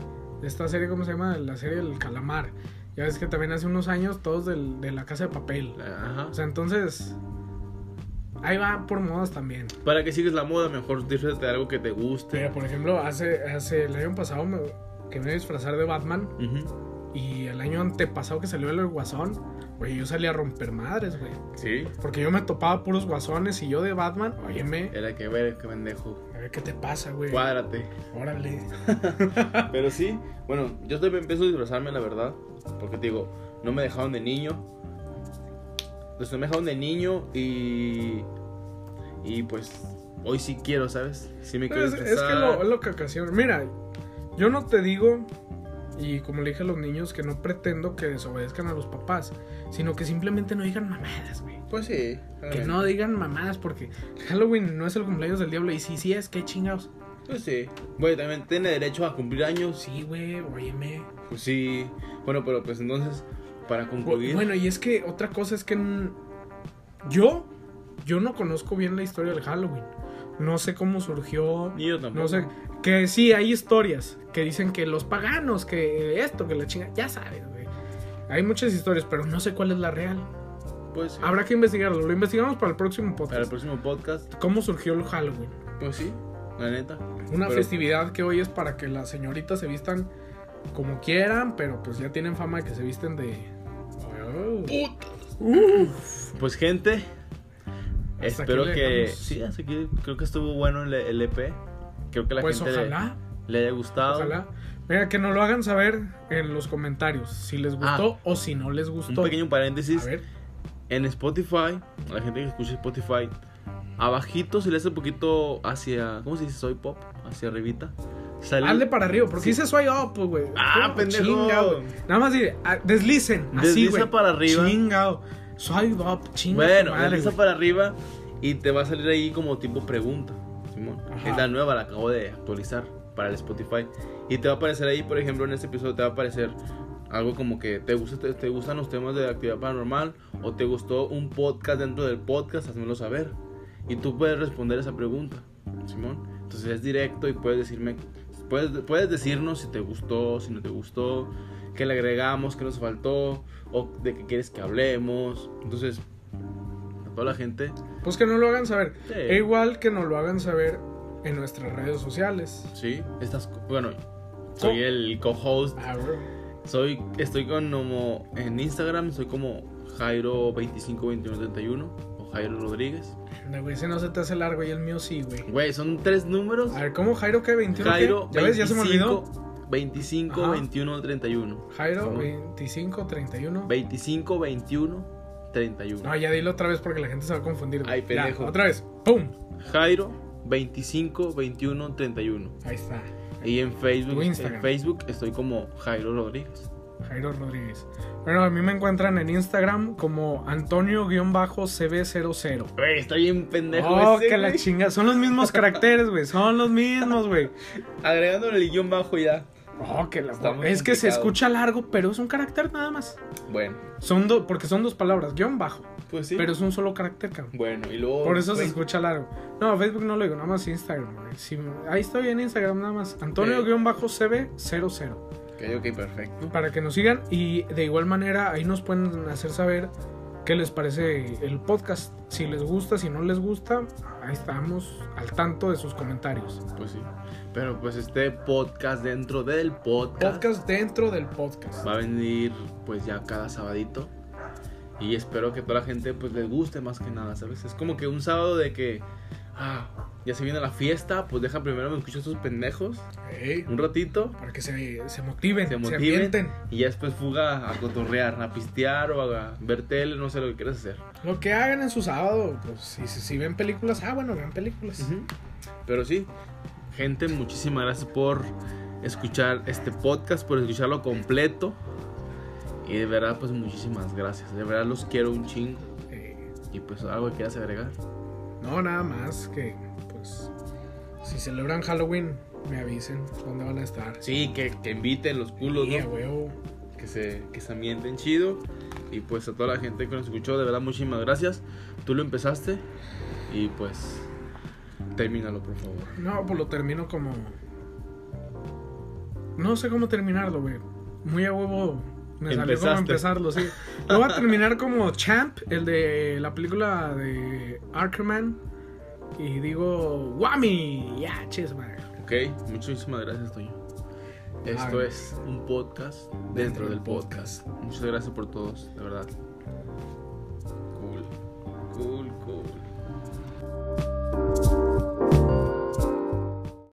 de esta serie, ¿cómo se llama? La serie del Calamar. Ya ves que también hace unos años todos del- de la Casa de Papel. Ajá. O sea, entonces. Ahí va por modas también. Para que sigues la moda, mejor disfrazate de algo que te guste. Pero, por ejemplo, hace, hace el año pasado me, que me iba a disfrazar de Batman. Y el año antepasado que salió el Guasón, güey, yo salía a romper madres, güey. Sí. Porque yo me topaba puros guasones y yo de Batman, óyeme, Era que ver, qué pendejo. a ver qué te pasa, güey. Cuádrate. Órale. (laughs) Pero sí, bueno, yo también empiezo a disfrazarme, la verdad. Porque te digo, no me dejaron de niño. Pues no me dejaron de niño y. Y pues, hoy sí quiero, ¿sabes? Sí me quiero Pues, es que lo, es lo que ocasiona. Mira, yo no te digo, y como le dije a los niños, que no pretendo que desobedezcan a los papás, sino que simplemente no digan mamadas, güey. Pues sí. Que no digan mamadas, porque Halloween no es el cumpleaños del diablo, y si sí es, qué chingados. Pues sí. Güey, también tiene derecho a cumplir años. Sí, güey, óyeme. Pues sí. Bueno, pero pues entonces, para concluir. Bueno, y es que otra cosa es que yo, yo no conozco bien la historia del Halloween. No sé cómo surgió. Ni yo tampoco. No sé. Que sí, hay historias que dicen que los paganos, que esto, que la chinga. Ya sabes, güey. Hay muchas historias, pero no sé cuál es la real. Pues sí. Habrá que investigarlo. Lo investigamos para el próximo podcast. Para el próximo podcast, ¿Cómo surgió el Halloween? pues sí, la neta. Una Pero- festividad que hoy es para que las señoritas se vistan como quieran, pero pues ya tienen fama de que se visten de. Oh. Pues gente, Hasta espero que sí, hasta aquí creo que estuvo bueno el, el EP. Creo que la Pues gente le- ojalá, le, haya gustado. ojalá. Mira, que nos lo hagan saber en los comentarios si les gustó o si no les Un gustó. pequeño paréntesis. A ver, En Spotify, la gente que escucha Spotify, abajito si le hace un poquito hacia, ¿cómo se dice? Soy pop, hacia arribita. Sale, hazle para arriba, porque Sí. dice swipe up, güey. Ah, pendejo. chinga, güey. Nada más dile, ah, deslicen, así, Desliza güey. para arriba. Chingado. Swipe up, chinga. Bueno, madre, desliza güey. para arriba y te va a salir ahí como tipo pregunta. Simón. Ajá. Es la nueva, la acabo de actualizar para el Spotify. Y te va a aparecer ahí, por ejemplo, en este episodio te va a aparecer algo como que te, gusta, te, te gustan los temas de actividad paranormal o te gustó un podcast dentro del podcast, házmelo saber. Y tú puedes responder esa pregunta, Simón. Entonces es directo y puedes decirme, puedes, puedes decirnos si te gustó, si no te gustó, qué le agregamos, qué nos faltó, o de qué quieres que hablemos. Entonces, toda la gente, Pues que no lo hagan saber. Sí. E igual que nos lo hagan saber en nuestras redes sociales. sí, estás, bueno, soy el co-host Ah. Soy, estoy con como en Instagram, soy como Jairo252131 o Jairo Rodríguez. Anda, güey, ese no se te hace largo y el mío sí, güey. Güey, son tres números. A ver, ¿cómo Jairo qué? ¿21 qué? Jairo ¿Ya ves? Ya se me olvidó. 25 Ajá. 21 31. Jairo Son 25, 31. 25 21 31. No, ya dilo otra vez porque la gente se va a confundir. Ay, pendejo. Ya, otra vez. ¡Pum! Jairo 25 21 31. Ahí está. Y en Facebook, en. Facebook estoy como Jairo Rodríguez. Jairo Rodríguez. Bueno, a mí me encuentran en Instagram como Antonio-CB00. Güey, está bien pendejo Oh, ese, que la chinga. Son los mismos caracteres, güey. Son los mismos, güey. (laughs) Agregándole el guion bajo ya. Oh, que la... Está muy Es que se escucha largo, pero es un carácter nada más. Bueno, Son dos, porque son dos palabras, guion bajo. pues sí. Pero es un solo carácter, cabrón. Bueno, y luego. Por eso se escucha largo. No, Facebook no lo digo, nada más Instagram, güey. Ahí estoy en Instagram nada más. Antonio-CB00. Ok, ok, perfecto. Para que nos sigan y de igual manera ahí nos pueden hacer saber qué les parece el podcast. Si les gusta, si no les gusta, ahí estamos al tanto de sus comentarios. Pues sí. Pero pues este podcast dentro del podcast, Podcast dentro del podcast. va a venir pues ya cada sabadito. Y espero que toda la gente pues les guste más que nada, ¿sabes? Es como que un sábado de que, ah, ya se viene la fiesta, pues deja primero me escucho a estos pendejos un ratito para que se, se motiven, se motiven y ya después fuga a cotorrear, a pistear o a ver tele, no sé lo que quieras hacer. Lo que hagan en su sábado, pues si, si, ven películas, ah, bueno, vean películas. Pero sí, gente, muchísimas gracias por escuchar este podcast, por escucharlo completo. Y de verdad, pues muchísimas gracias. De verdad los quiero un chingo. Y pues algo que quieras agregar. no, nada más que, pues, si celebran Halloween, me avisen dónde van a estar. Sí, que, que inviten los culos, ¿no? huevo. Que se, que se ambienten chido. Y pues a toda la gente que nos escuchó, de verdad, muchísimas gracias. Tú lo empezaste. Y pues, termínalo, por favor. No, pues lo termino como. No sé cómo terminarlo, güey. Muy a huevo. Me salió como empezarlo, sí. Lo voy a terminar como Champ, el de la película de Arkerman. Y digo, ¡Wami! Ya, madre. Ok, muchísimas gracias, Toño. Esto es un podcast dentro del podcast. Muchas gracias por todos, de verdad.